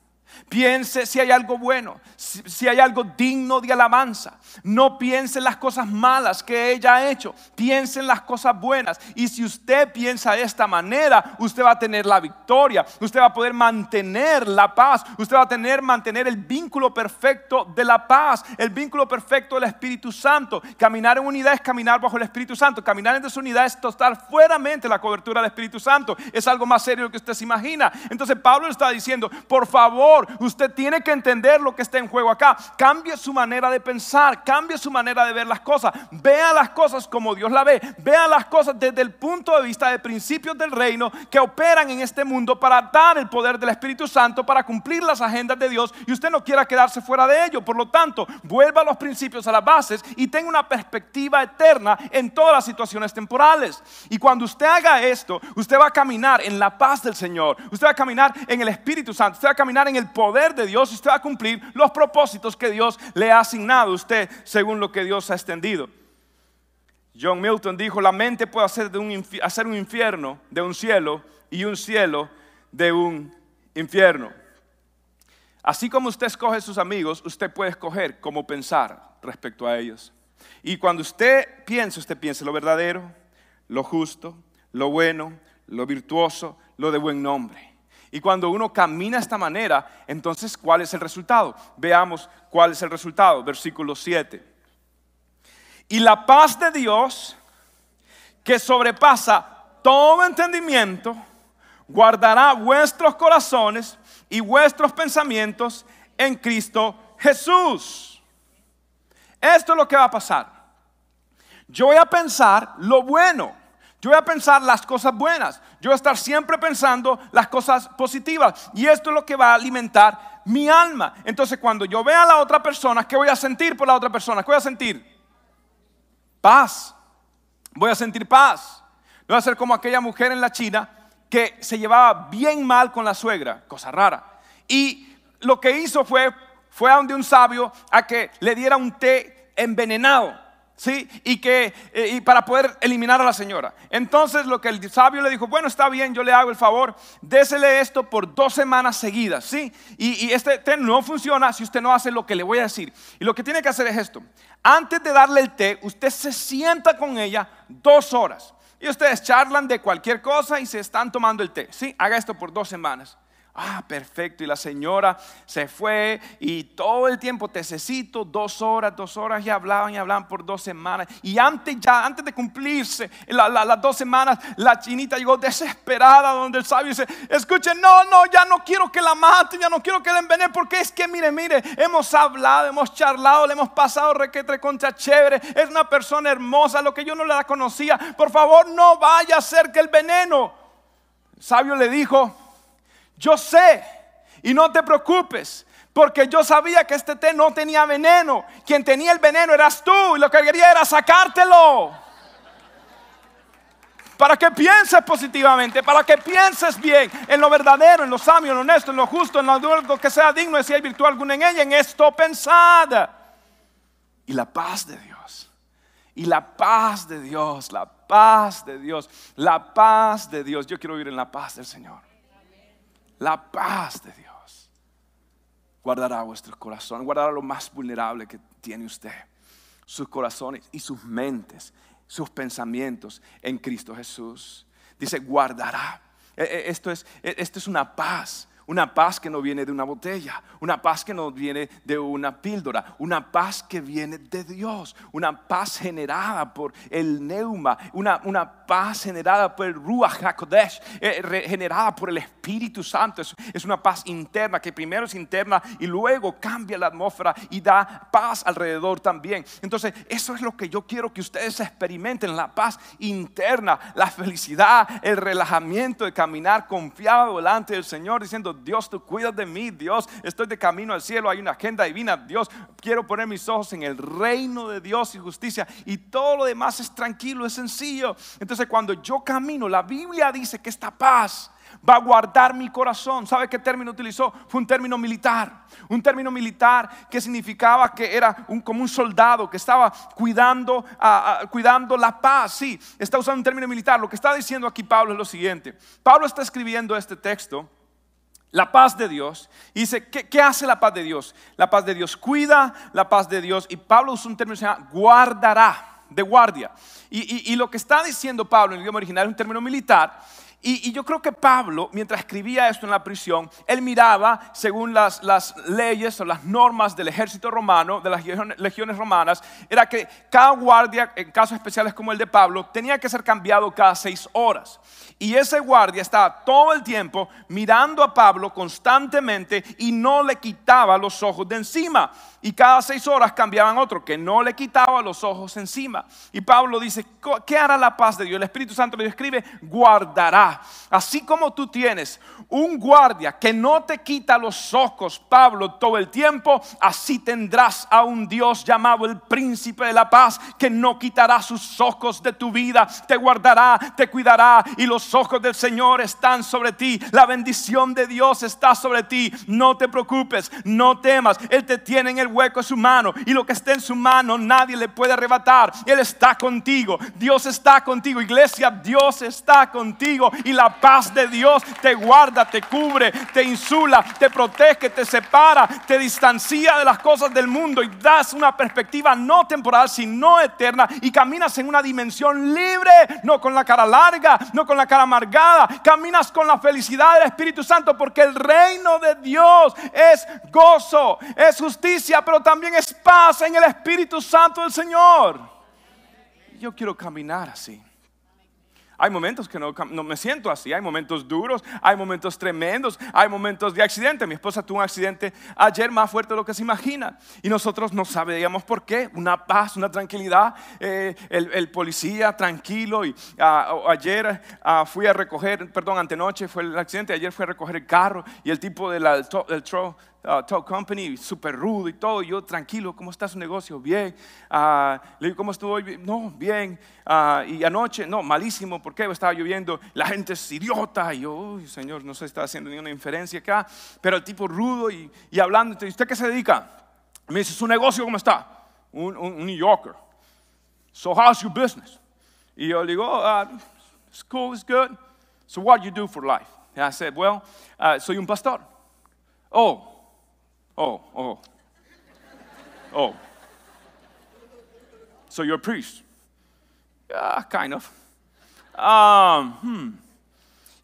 Piense si hay algo bueno, si, hay algo digno de alabanza. No piense en las cosas malas que ella ha hecho. Piense en las cosas buenas. Y si usted piensa de esta manera, usted va a tener la victoria. Usted va a poder mantener la paz. Usted va a tener mantener el vínculo perfecto de la paz, el vínculo perfecto del Espíritu Santo. Caminar en unidad es caminar bajo el Espíritu Santo. Caminar en desunidad es estar fuera mente la cobertura del Espíritu Santo. Es algo más serio que usted se imagina. Entonces Pablo está diciendo, por favor usted tiene que entender lo que está en juego acá. Cambie su manera de pensar, cambie su manera de ver las cosas. Vea las cosas como Dios la ve. Vea las cosas desde el punto de vista de principios del reino que operan en este mundo para dar el poder del Espíritu Santo, para cumplir las agendas de Dios y usted no quiera quedarse fuera de ello. Por lo tanto, vuelva a los principios, a las bases y tenga una perspectiva eterna en todas las situaciones temporales. Y cuando usted haga esto, usted va a caminar en la paz del Señor. Usted va a caminar en el Espíritu Santo. Usted va a caminar en el poder de Dios, usted va a cumplir los propósitos que Dios le ha asignado a usted según lo que Dios ha extendido. John Milton dijo, la mente puede hacer, un, hacer un infierno de un cielo y un cielo de un infierno. Así como usted escoge sus amigos, usted puede escoger cómo pensar respecto a ellos. Y cuando usted piensa, usted piensa lo verdadero, lo justo, lo bueno, lo virtuoso, lo de buen nombre. Y cuando uno camina de esta manera, entonces, ¿cuál es el resultado? Veamos cuál es el resultado. Versículo 7. Y la paz de Dios, que sobrepasa todo entendimiento, guardará vuestros corazones y vuestros pensamientos en Cristo Jesús. Esto es lo que va a pasar. Yo voy a pensar lo bueno. Yo voy a pensar las cosas buenas. Yo voy a estar siempre pensando las cosas positivas. Y esto es lo que va a alimentar mi alma. Entonces cuando yo vea a la otra persona, ¿qué voy a sentir por la otra persona? ¿Qué voy a sentir? Paz. Voy a sentir paz. No voy a ser como aquella mujer en la China que se llevaba bien mal con la suegra, cosa rara. Y lo que hizo fue, fue a donde un sabio a que le diera un té envenenado. ¿Sí? Y, que, eh, y para poder eliminar a la señora. Entonces lo que el sabio le dijo, bueno, está bien, yo le hago el favor, désele esto por dos semanas seguidas, ¿sí? Y, y este té no funciona si usted no hace lo que le voy a decir. Y lo que tiene que hacer es esto. Antes de darle el té, usted se sienta con ella dos horas. Y ustedes charlan de cualquier cosa y se están tomando el té, ¿sí? Haga esto por dos semanas. Ah, perfecto. Y la señora se fue y todo el tiempo, necesito dos horas, dos horas y hablaban y hablaban por dos semanas. Y antes ya, antes de cumplirse las dos semanas, la chinita llegó desesperada donde el sabio dice, escuchen, no, no, ya no quiero que la maten, ya no quiero que la envenenen, porque es que, mire, mire, hemos hablado, hemos charlado, le hemos pasado requetre contra chévere, es una persona hermosa, lo que yo no la conocía, por favor no vaya a ser que el veneno. El sabio le dijo, yo sé y no te preocupes. Porque yo sabía que este té no tenía veneno. Quien tenía el veneno eras tú y lo que quería era sacártelo. Para que pienses positivamente, para que pienses bien en lo verdadero, en lo sabio, en lo honesto, en lo justo, en lo que sea digno si hay virtud alguna en ella, en esto pensada. Y la paz de Dios. Y la paz de Dios, la paz de Dios, la paz de Dios. Yo quiero vivir en la paz del Señor. La paz de Dios guardará vuestros corazones, guardará lo más vulnerable que tiene usted, sus corazones y sus mentes, sus pensamientos en Cristo Jesús. Dice, guardará. E, e, esto es, e, esto es una paz una paz que no viene de una botella, una paz que no viene de una píldora, una paz que viene de Dios, una paz generada por el neuma, una, una paz generada por el Ruach HaKodesh, eh, generada por el Espíritu Santo. Es, es, una paz interna que primero es interna y luego cambia la atmósfera y da paz alrededor también. Entonces, eso es lo que yo quiero que ustedes experimenten, la paz interna, la felicidad, el relajamiento de caminar confiado delante del Señor diciendo, Dios, tú cuidas de mí, Dios, estoy de camino al cielo, hay una agenda divina, Dios, quiero poner mis ojos en el reino de Dios y justicia y todo lo demás es tranquilo, es sencillo. Entonces cuando yo camino, la Biblia dice que esta paz va a guardar mi corazón. ¿Sabe qué término utilizó? Fue un término militar. Un término militar que significaba que era un, como un soldado que estaba cuidando, cuidando la paz. Sí, está usando un término militar. Lo que está diciendo aquí Pablo es lo siguiente. Pablo está escribiendo este texto la paz de Dios. Y dice, ¿qué, hace la paz de Dios? La paz de Dios cuida, la paz de Dios. Y Pablo usa un término que se llama guardará, de guardia. Y, y lo que está diciendo Pablo en el idioma original es un término militar. Y, yo creo que Pablo, mientras escribía esto en la prisión, él miraba según las, leyes o las normas del ejército romano, de las legiones romanas, era que cada guardia, en casos especiales como el de Pablo, tenía que ser cambiado cada seis horas. Y ese guardia estaba todo el tiempo mirando a Pablo constantemente y no le quitaba los ojos de encima. Y cada seis horas cambiaban otro que no le quitaba los ojos encima. Y Pablo dice, ¿qué hará la paz de Dios? El Espíritu Santo le escribe, guardará Así como tú tienes un guardia que no te quita los ojos, Pablo, todo el tiempo, así tendrás a un Dios llamado el príncipe de la paz que no quitará sus ojos de tu vida, te guardará, te cuidará y los ojos del Señor están sobre ti. La bendición de Dios está sobre ti. No te preocupes, no temas. Él te tiene en el hueco de su mano y lo que esté en su mano nadie le puede arrebatar. Él está contigo. Dios está contigo. Iglesia, Dios está contigo y la paz de Dios te guarda, te cubre, te insula, te protege, te separa, te distancia de las cosas del mundo y das una perspectiva no temporal, sino eterna y caminas en una dimensión libre, no con la cara larga, no con la cara amargada, caminas con la felicidad del Espíritu Santo porque el reino de Dios es gozo, es justicia, pero también es paz en el Espíritu Santo del Señor. Yo quiero caminar así. Hay momentos que no, me siento así, hay momentos duros, hay momentos tremendos, hay momentos de accidente. Mi esposa tuvo un accidente ayer más fuerte de lo que se imagina y nosotros no sabíamos por qué. Una paz, una tranquilidad. Eh, el, policía tranquilo y ah, ayer ah, fui a recoger, perdón, antenoche fue el accidente, ayer fui a recoger el carro y el tipo del tro, uh, company, súper rudo y todo. yo, tranquilo, ¿cómo está su negocio? Bien. Uh, le digo, ¿cómo estuvo hoy? No, bien. Uh, y anoche, no, malísimo, ¿por qué? Estaba lloviendo, la gente es idiota. Y yo, uy, señor, no se está haciendo ninguna inferencia acá. Pero el tipo rudo y, y hablando, ¿usted qué se dedica? Me dice, ¿su negocio cómo está? Un, un, New Yorker. So, how's your business? Y yo le digo, oh, it's cool, it's good. So, what do you do for life? And I said, well, soy un pastor. Oh, Oh, oh. Oh. So you're a priest? Yeah, kind of. Um, hmm.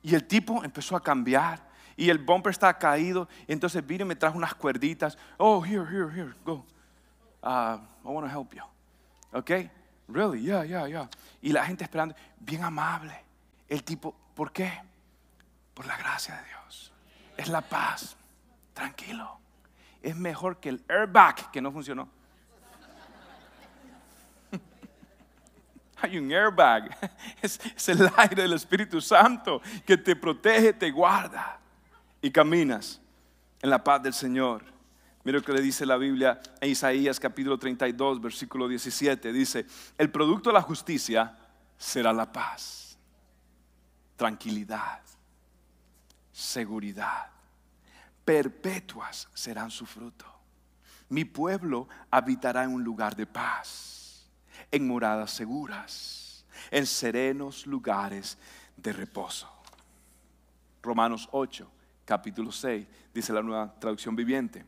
Y el tipo empezó a cambiar. Y el bumper estaba caído. Entonces vino y me trajo unas cuerditas. Oh, here, here, here, go. Uh, I want to help you. Okay? Really? Yeah, yeah, yeah. Y la gente esperando, bien amable. El tipo, ¿por qué? Por la gracia de Dios. Es la paz. Tranquilo es mejor que el airbag que no funcionó. Hay un airbag, es, el aire del Espíritu Santo que te protege, te guarda y caminas en la paz del Señor. Mira lo que le dice la Biblia en Isaías capítulo 32, versículo 17. Dice, el producto de la justicia será la paz, tranquilidad, seguridad perpetuas serán su fruto. Mi pueblo habitará en un lugar de paz, en moradas seguras, en serenos lugares de reposo. Romanos 8, capítulo 6, dice la nueva traducción viviente.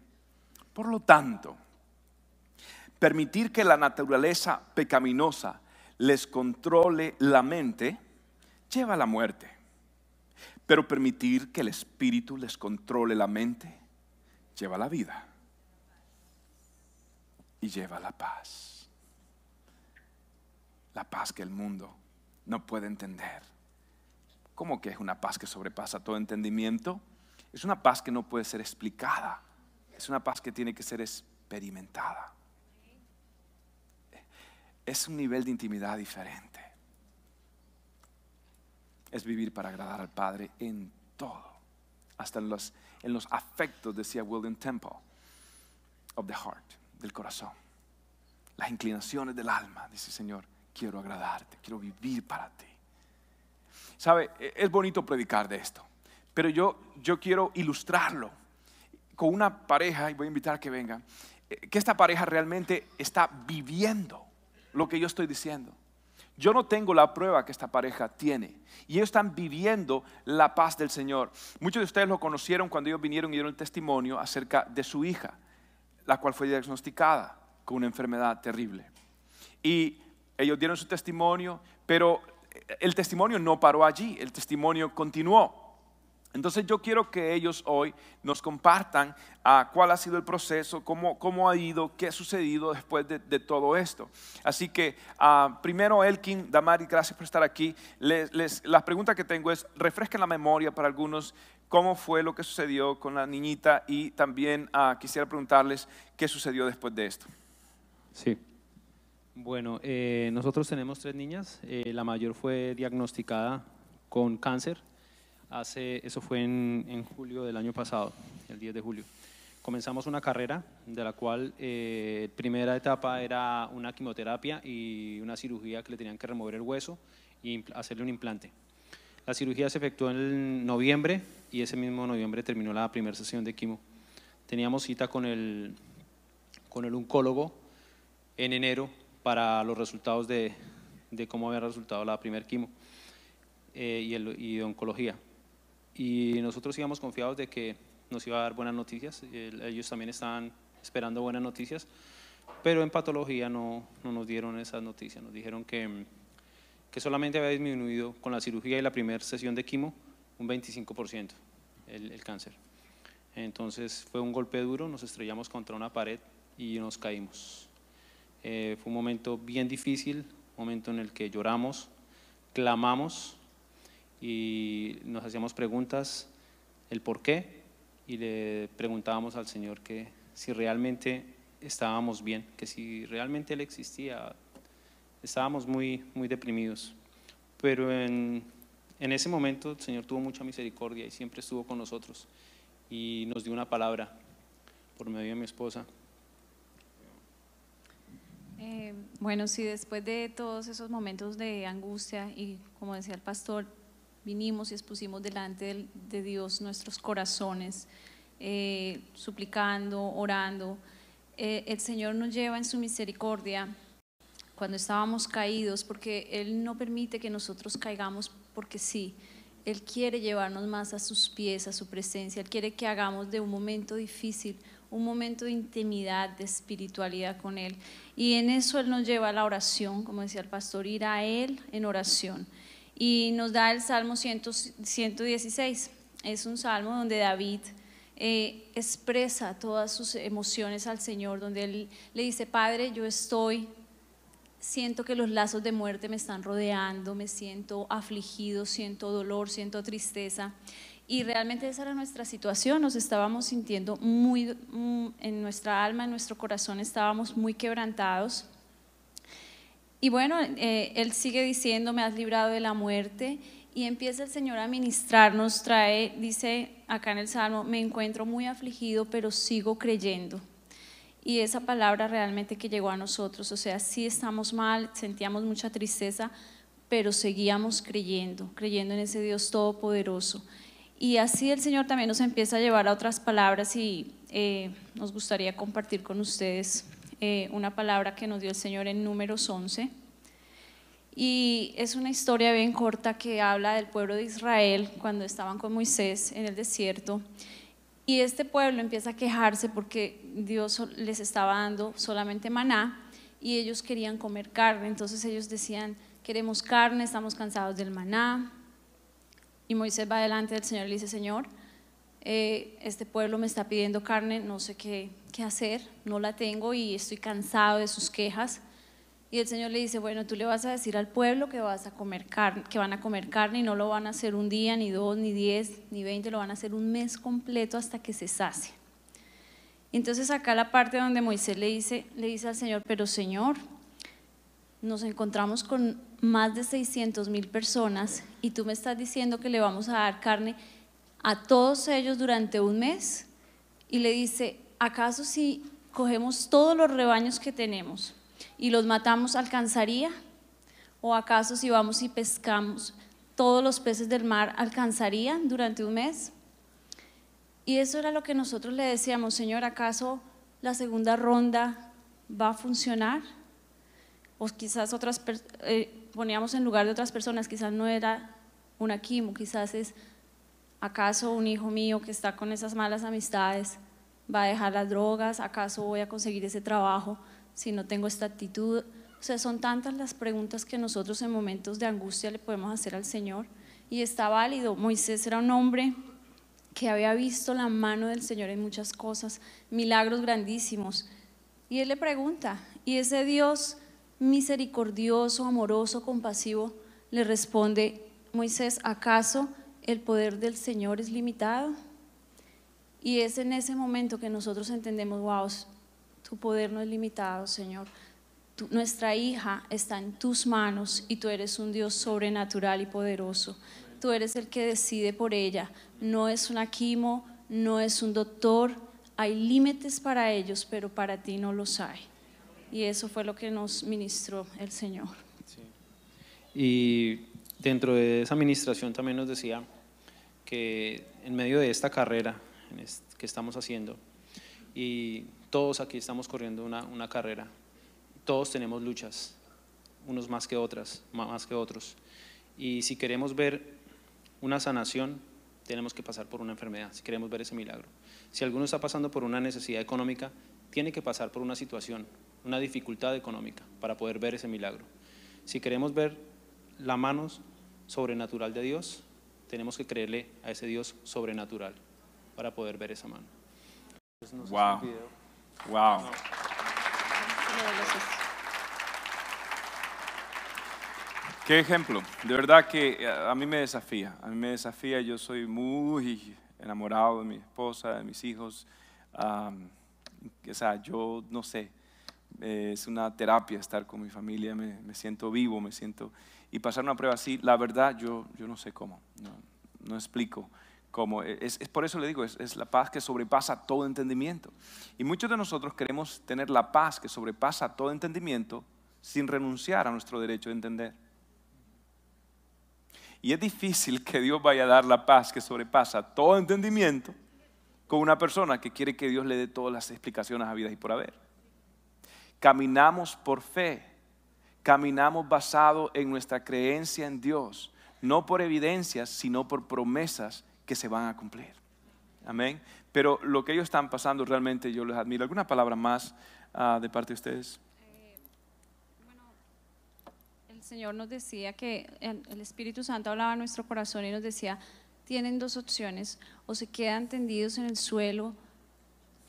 Por lo tanto, permitir que la naturaleza pecaminosa les controle la mente lleva a la muerte pero permitir que el Espíritu les controle la mente lleva la vida y lleva la paz. La paz que el mundo no puede entender. ¿Cómo que es una paz que sobrepasa todo entendimiento? Es una paz que no puede ser explicada. Es una paz que tiene que ser experimentada. Es un nivel de intimidad diferente es vivir para agradar al Padre en todo, hasta en los, en los afectos, decía William Temple, of the heart, del corazón, las inclinaciones del alma, dice Señor, quiero agradarte, quiero vivir para ti. Sabe, e, es bonito predicar de esto, pero yo, yo quiero ilustrarlo con una pareja, y voy a invitar a que vengan, eh, que esta pareja realmente está viviendo lo que yo estoy diciendo. Yo no tengo la prueba que esta pareja tiene. Y ellos están viviendo la paz del Señor. Muchos de ustedes lo conocieron cuando ellos vinieron y dieron testimonio acerca de su hija, la cual fue diagnosticada con una enfermedad terrible. Y ellos dieron su testimonio, pero el testimonio no paró allí, el testimonio continuó. Entonces yo quiero que ellos hoy nos compartan ah, cuál ha sido el proceso, cómo, cómo, ha ido, qué ha sucedido después de, todo esto. Así que uh, primero Elkin, Damari, gracias por estar aquí. Les, la pregunta que tengo es, refresquen la memoria para algunos cómo fue lo que sucedió con la niñita y también ah, quisiera preguntarles qué sucedió después de esto. Sí. Bueno, eh, nosotros tenemos tres niñas. Eh, la mayor fue diagnosticada con cáncer Hace, eso fue en, en julio del año pasado, el 10 de julio. Comenzamos una carrera de la cual eh, primera etapa era una quimioterapia y una cirugía que le tenían que remover el hueso y hacerle un implante. La cirugía se efectuó en noviembre y ese mismo noviembre terminó la primera sesión de quimo. Teníamos cita con el, con el oncólogo en enero para los resultados de, de cómo había resultado la primer quimo eh, y, el, y de oncología. Y nosotros íbamos confiados de que nos iba a dar buenas noticias. El- ellos también estaban esperando buenas noticias, pero en patología no, no nos dieron esas noticias. Nos dijeron que, que solamente había disminuido con la cirugía y la primera sesión de quimo un 25% el, el cáncer. Entonces fue un golpe duro, nos estrellamos contra una pared y nos caímos. Eh, fue un momento bien difícil, un momento en el que lloramos, clamamos y nos hacíamos preguntas, el por qué, y le preguntábamos al Señor que si realmente estábamos bien, que si realmente Él existía, estábamos muy, muy deprimidos. Pero en, en ese momento el Señor tuvo mucha misericordia y siempre estuvo con nosotros y nos dio una palabra por medio de mi esposa. Eh, bueno, sí, después de todos esos momentos de angustia y como decía el pastor, vinimos y expusimos delante del- de Dios nuestros corazones, eh, suplicando, orando. Eh, el Señor nos lleva en su misericordia cuando estábamos caídos, porque Él no permite que nosotros caigamos porque sí. Él quiere llevarnos más a sus pies, a su presencia. Él quiere que hagamos de un momento difícil un momento de intimidad, de espiritualidad con Él. Y en eso Él nos lleva a la oración, como decía el pastor, ir a Él en oración. Y nos da el Salmo 100 116. Es un salmo donde David eh, expresa todas sus emociones al Señor, donde Él le dice, Padre, yo estoy siento que los lazos de muerte me están rodeando, me siento afligido, siento dolor, siento tristeza. Y realmente esa era nuestra situación, nos estábamos sintiendo muy, en nuestra alma, en nuestro corazón, estábamos muy quebrantados. Y bueno, eh, Él sigue diciendo, me has librado de la muerte. Y empieza el Señor a ministrarnos, trae, dice acá en el Salmo, me encuentro muy afligido, pero sigo creyendo. Y esa palabra realmente que llegó a nosotros, o sea, sí estamos mal, sentíamos mucha tristeza, pero seguíamos creyendo, creyendo en ese Dios todopoderoso. Y así el Señor también nos empieza a llevar a otras palabras y eh, nos gustaría compartir con ustedes eh, una palabra que nos dio el Señor en números 11. Y es una historia bien corta que habla del pueblo de Israel cuando estaban con Moisés en el desierto. Y este pueblo empieza a quejarse porque Dios les estaba dando solamente maná y ellos querían comer carne. Entonces ellos decían, queremos carne, estamos cansados del maná. Y Moisés va delante del Señor y le dice, Señor, eh, este pueblo me está pidiendo carne, no sé qué, qué hacer, no la tengo y estoy cansado de sus quejas. Y el Señor le dice, bueno, tú le vas a decir al pueblo que, vas a comer carne, que van a comer carne y no lo van a hacer un día, ni dos, ni diez, ni veinte, lo van a hacer un mes completo hasta que se sacie. Entonces acá la parte donde Moisés le dice, le dice al Señor, pero Señor, nos encontramos con más de 600 mil personas y tú me estás diciendo que le vamos a dar carne a todos ellos durante un mes. Y le dice, ¿acaso si cogemos todos los rebaños que tenemos y los matamos alcanzaría? ¿O acaso si vamos y pescamos todos los peces del mar alcanzarían durante un mes? Y eso era lo que nosotros le decíamos, Señor, ¿acaso la segunda ronda va a funcionar? O quizás otras eh, poníamos en lugar de otras personas, quizás no era una quimo, quizás es ¿Acaso un hijo mío que está con esas malas amistades va a dejar las drogas? ¿Acaso voy a conseguir ese trabajo si no tengo esta actitud? O sea, son tantas las preguntas que nosotros en momentos de angustia le podemos hacer al Señor. Y está válido. Moisés era un hombre que había visto la mano del Señor en muchas cosas, milagros grandísimos. Y él le pregunta, y ese Dios misericordioso, amoroso, compasivo, le responde, Moisés, ¿acaso el poder del Señor es limitado? Y es en ese momento que nosotros entendemos, wow, tu poder no es limitado, Señor. Nuestra hija está en tus manos y tú eres un Dios sobrenatural y poderoso. tú eres el que decide por ella. No es una quimo, no es un doctor. Hay límites para ellos, pero para ti no los hay. Y eso fue lo que nos ministró el Señor. Y dentro de esa administración también nos decía en medio de esta carrera que estamos haciendo, y todos aquí estamos corriendo una, una carrera, todos tenemos luchas, unos más que otras, más que otros. Y si queremos ver una sanación, tenemos que pasar por una enfermedad, si queremos ver ese milagro. Si alguno está pasando por una necesidad económica, tiene que pasar por una situación, una dificultad económica para poder ver ese milagro. Si queremos ver la mano sobrenatural de Dios, tenemos que creerle a ese Dios sobrenatural para poder ver esa mano. Entonces, no sé si Wow. Wow. Qué ejemplo. De verdad que eh, a mí me desafía. A mí me desafía. Yo soy muy enamorado de mi esposa, de mis hijos. Am, o sea, yo no sé. eh, es una terapia estar con mi familia. Me, me siento vivo, me siento. Y pasar una prueba así, la verdad, yo, yo no sé cómo. No, explico cómo. Es, es por eso le digo, es, es la paz que sobrepasa todo entendimiento. Y muchos de nosotros queremos tener la paz que sobrepasa todo entendimiento sin renunciar a nuestro derecho de entender. Y es difícil que Dios vaya a dar la paz que sobrepasa todo entendimiento con una persona que quiere que Dios le dé todas las explicaciones a vida y por haber. Caminamos por fe, caminamos basado en nuestra creencia en Dios, no por evidencias, sino por promesas que se van a cumplir. Amén. Pero lo que ellos están pasando realmente yo les admiro. ¿Alguna palabra más ah, de parte de ustedes? El Señor nos decía que el el Espíritu Santo hablaba a nuestro corazón y nos decía, tienen dos opciones, o se quedan tendidos en el suelo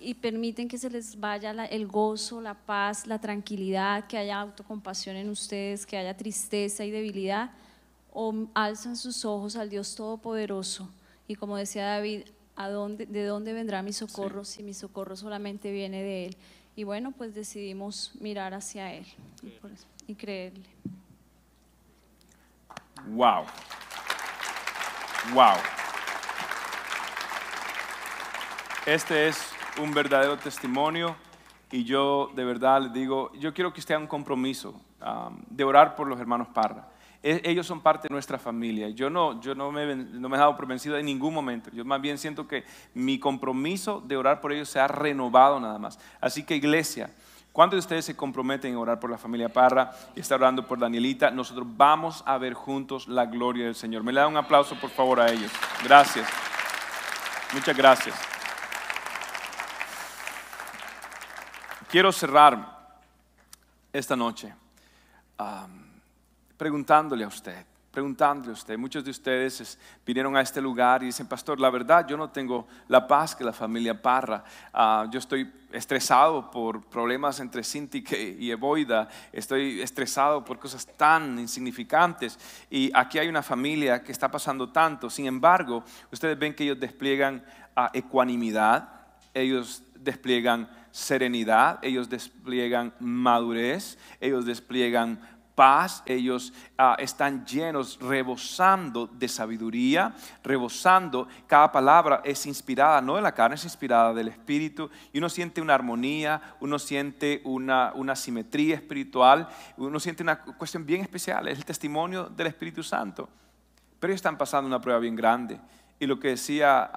y permiten que se les vaya la- el gozo, la paz, la tranquilidad, que haya autocompasión en ustedes, que haya tristeza y debilidad, o alzan sus ojos al Dios Todopoderoso. Y como decía David, ¿a dónde, ¿de dónde vendrá mi socorro si mi socorro solamente viene de Él? Y bueno, pues decidimos mirar hacia Él y, por eso- y creerle. Wow. Wow. Este es un verdadero testimonio y yo de verdad les digo, yo quiero que usted haga un compromiso um, de orar por los hermanos Parra. E- ellos son parte de nuestra familia. Yo no, yo no me, no me he dado por vencido en ningún momento. Yo más bien siento que mi compromiso de orar por ellos se ha renovado nada más. Así que iglesia, ¿Cuántos de ustedes se comprometen a orar por la familia Parra y está orando por Danielita? Nosotros vamos a ver juntos la gloria del Señor. Me le da un aplauso por favor a ellos. Gracias. Muchas gracias. Quiero cerrar esta noche preguntándole a usted, preguntándole a usted. Muchos de ustedes es- vinieron a este lugar y dicen, pastor, la verdad yo no tengo la paz que la familia Parra. Ah, yo estoy estresado por problemas entre Cinti que- y Eboida. Estoy estresado por cosas tan insignificantes. Y aquí hay una familia que está pasando tanto. Sin embargo, ustedes ven que ellos despliegan ah, ecuanimidad, ellos despliegan serenidad, ellos despliegan madurez, ellos despliegan paz, ellos ah, están llenos, rebosando de sabiduría, rebosando, cada palabra es inspirada, no de la carne, es inspirada del Espíritu, y uno siente una armonía, uno siente una, una simetría espiritual, uno siente una cuestión bien especial, es el testimonio del Espíritu Santo. Pero ellos están pasando una prueba bien grande. Y lo que decía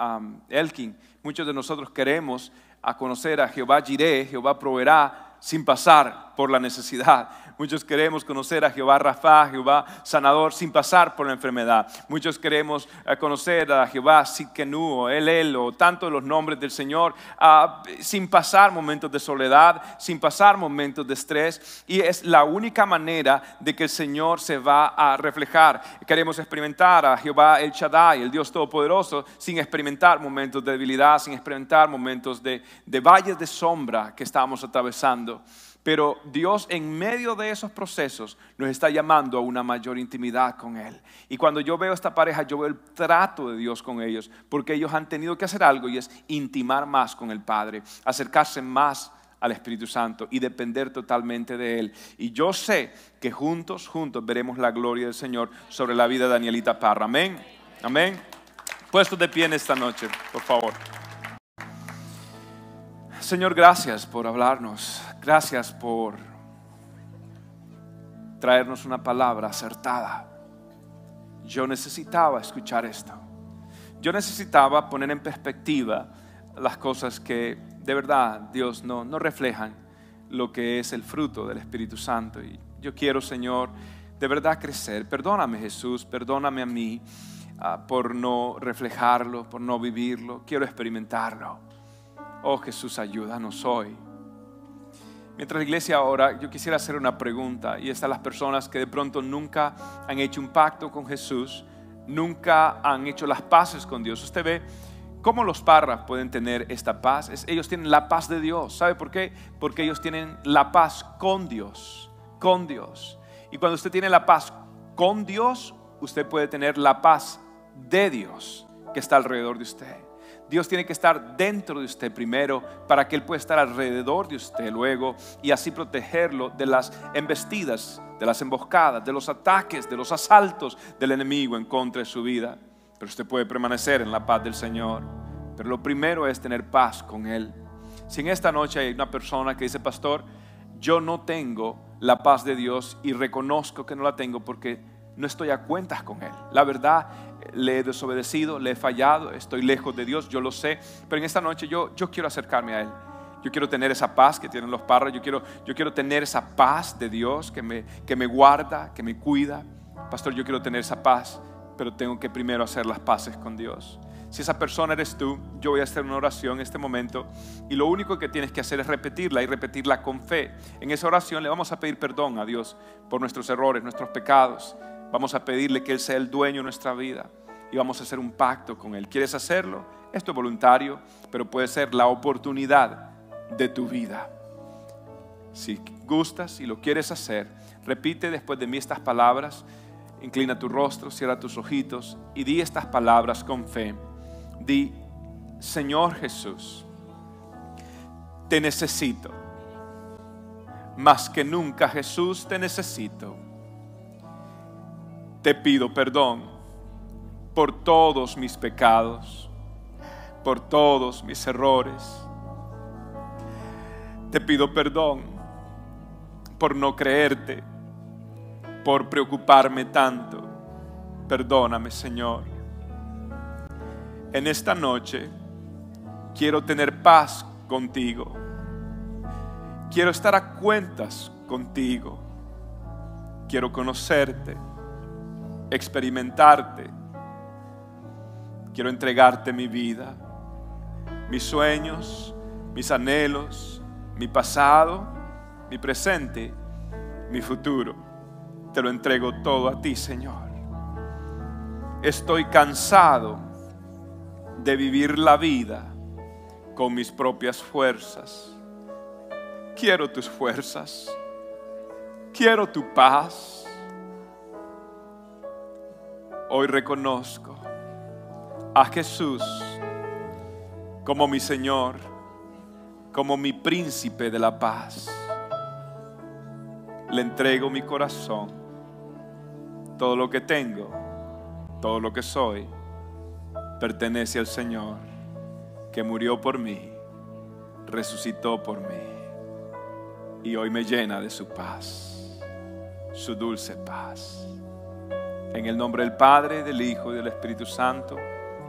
Elkin, muchos de nosotros queremos a conocer a Jehová Jireh, Jehová proveerá, sin pasar por la necesidad. Muchos queremos conocer a Jehová Rafa, Jehová sanador, sin pasar por la enfermedad. Muchos queremos eh, conocer a Jehová Sitkenu o El El o tantos los nombres del Señor, ah, sin pasar momentos de soledad, sin pasar momentos de estrés. Y es la única manera de que el Señor se va a reflejar. Queremos experimentar a Jehová El Shaddai, el Dios Todopoderoso, sin experimentar momentos de debilidad, sin experimentar momentos de, de valles de sombra que estamos atravesando. Pero Dios en medio de esos procesos nos está llamando a una mayor intimidad con Él. Y cuando yo veo esta pareja, yo veo el trato de Dios con ellos, porque ellos han tenido que hacer algo y es intimar más con el Padre, acercarse más al Espíritu Santo y depender totalmente de Él. Y yo sé que juntos, juntos veremos la gloria del Señor sobre la vida de Danielita Parra. Amén. Amén. Puesto de pie en esta noche, por favor. Señor, gracias por hablarnos. Gracias por traernos una palabra acertada. Yo necesitaba escuchar esto. Yo necesitaba poner en perspectiva las cosas que de verdad Dios no, no reflejan lo que es el fruto del Espíritu Santo. Y yo quiero, Señor, de verdad crecer. Perdóname Jesús, perdóname a mí ah, por no reflejarlo, por no vivirlo. Quiero experimentarlo. Oh Jesús, ayúdanos hoy. Mientras la iglesia ahora, yo quisiera hacer una pregunta y estas las personas que de pronto nunca han hecho un pacto con Jesús, nunca han hecho las paces con Dios. Usted ve cómo los parras pueden tener esta paz. ellos tienen la paz de Dios. ¿Sabe por qué? Porque ellos tienen la paz con Dios, con Dios. Y cuando usted tiene la paz con Dios, usted puede tener la paz de Dios que está alrededor de usted. Dios tiene que estar dentro de usted primero para que Él pueda estar alrededor de usted luego y así protegerlo de las embestidas, de las emboscadas, de los ataques, de los asaltos del enemigo en contra de su vida. Pero usted puede permanecer en la paz del Señor. Pero lo primero es tener paz con Él. Si en esta noche hay una persona que dice, pastor, yo no tengo la paz de Dios y reconozco que no la tengo porque no estoy a cuentas con Él. La verdad, le he desobedecido, le he fallado, estoy lejos de Dios, yo lo sé, pero en esta noche yo, yo quiero acercarme a Él. Yo quiero tener esa paz que tienen los parros, yo quiero, yo quiero tener esa paz de Dios que me, que me guarda, que me cuida. Pastor, yo quiero tener esa paz, pero tengo que primero hacer las paces con Dios. Si esa persona eres tú, yo voy a hacer una oración en este momento y lo único que tienes que hacer es repetirla y repetirla con fe. En esa oración le vamos a pedir perdón a Dios por nuestros errores, nuestros pecados. Vamos a pedirle que Él sea el dueño de nuestra vida y vamos a hacer un pacto con Él. ¿Quieres hacerlo? Esto es voluntario, pero puede ser la oportunidad de tu vida. Si gustas y lo quieres hacer, repite después de mí estas palabras, inclina tu rostro, cierra tus ojitos y di estas palabras con fe. Di, Señor Jesús, te necesito. Más que nunca Jesús te necesito. Te pido perdón por todos mis pecados, por todos mis errores. Te pido perdón por no creerte, por preocuparme tanto. Perdóname, Señor. En esta noche quiero tener paz contigo. Quiero estar a cuentas contigo. Quiero conocerte, experimentarte Quiero entregarte mi vida, mis sueños, mis anhelos, mi pasado, mi presente, mi futuro. Te lo entrego todo a ti, Señor. Estoy cansado de vivir la vida con mis propias fuerzas. Quiero tus fuerzas. Quiero tu paz. Hoy reconozco a Jesús como mi Señor, como mi príncipe de la paz. Le entrego mi corazón, todo lo que tengo, todo lo que soy, pertenece al Señor, que murió por mí, resucitó por mí y hoy me llena de su paz, su dulce paz. En el nombre del Padre, del Hijo y del Espíritu Santo.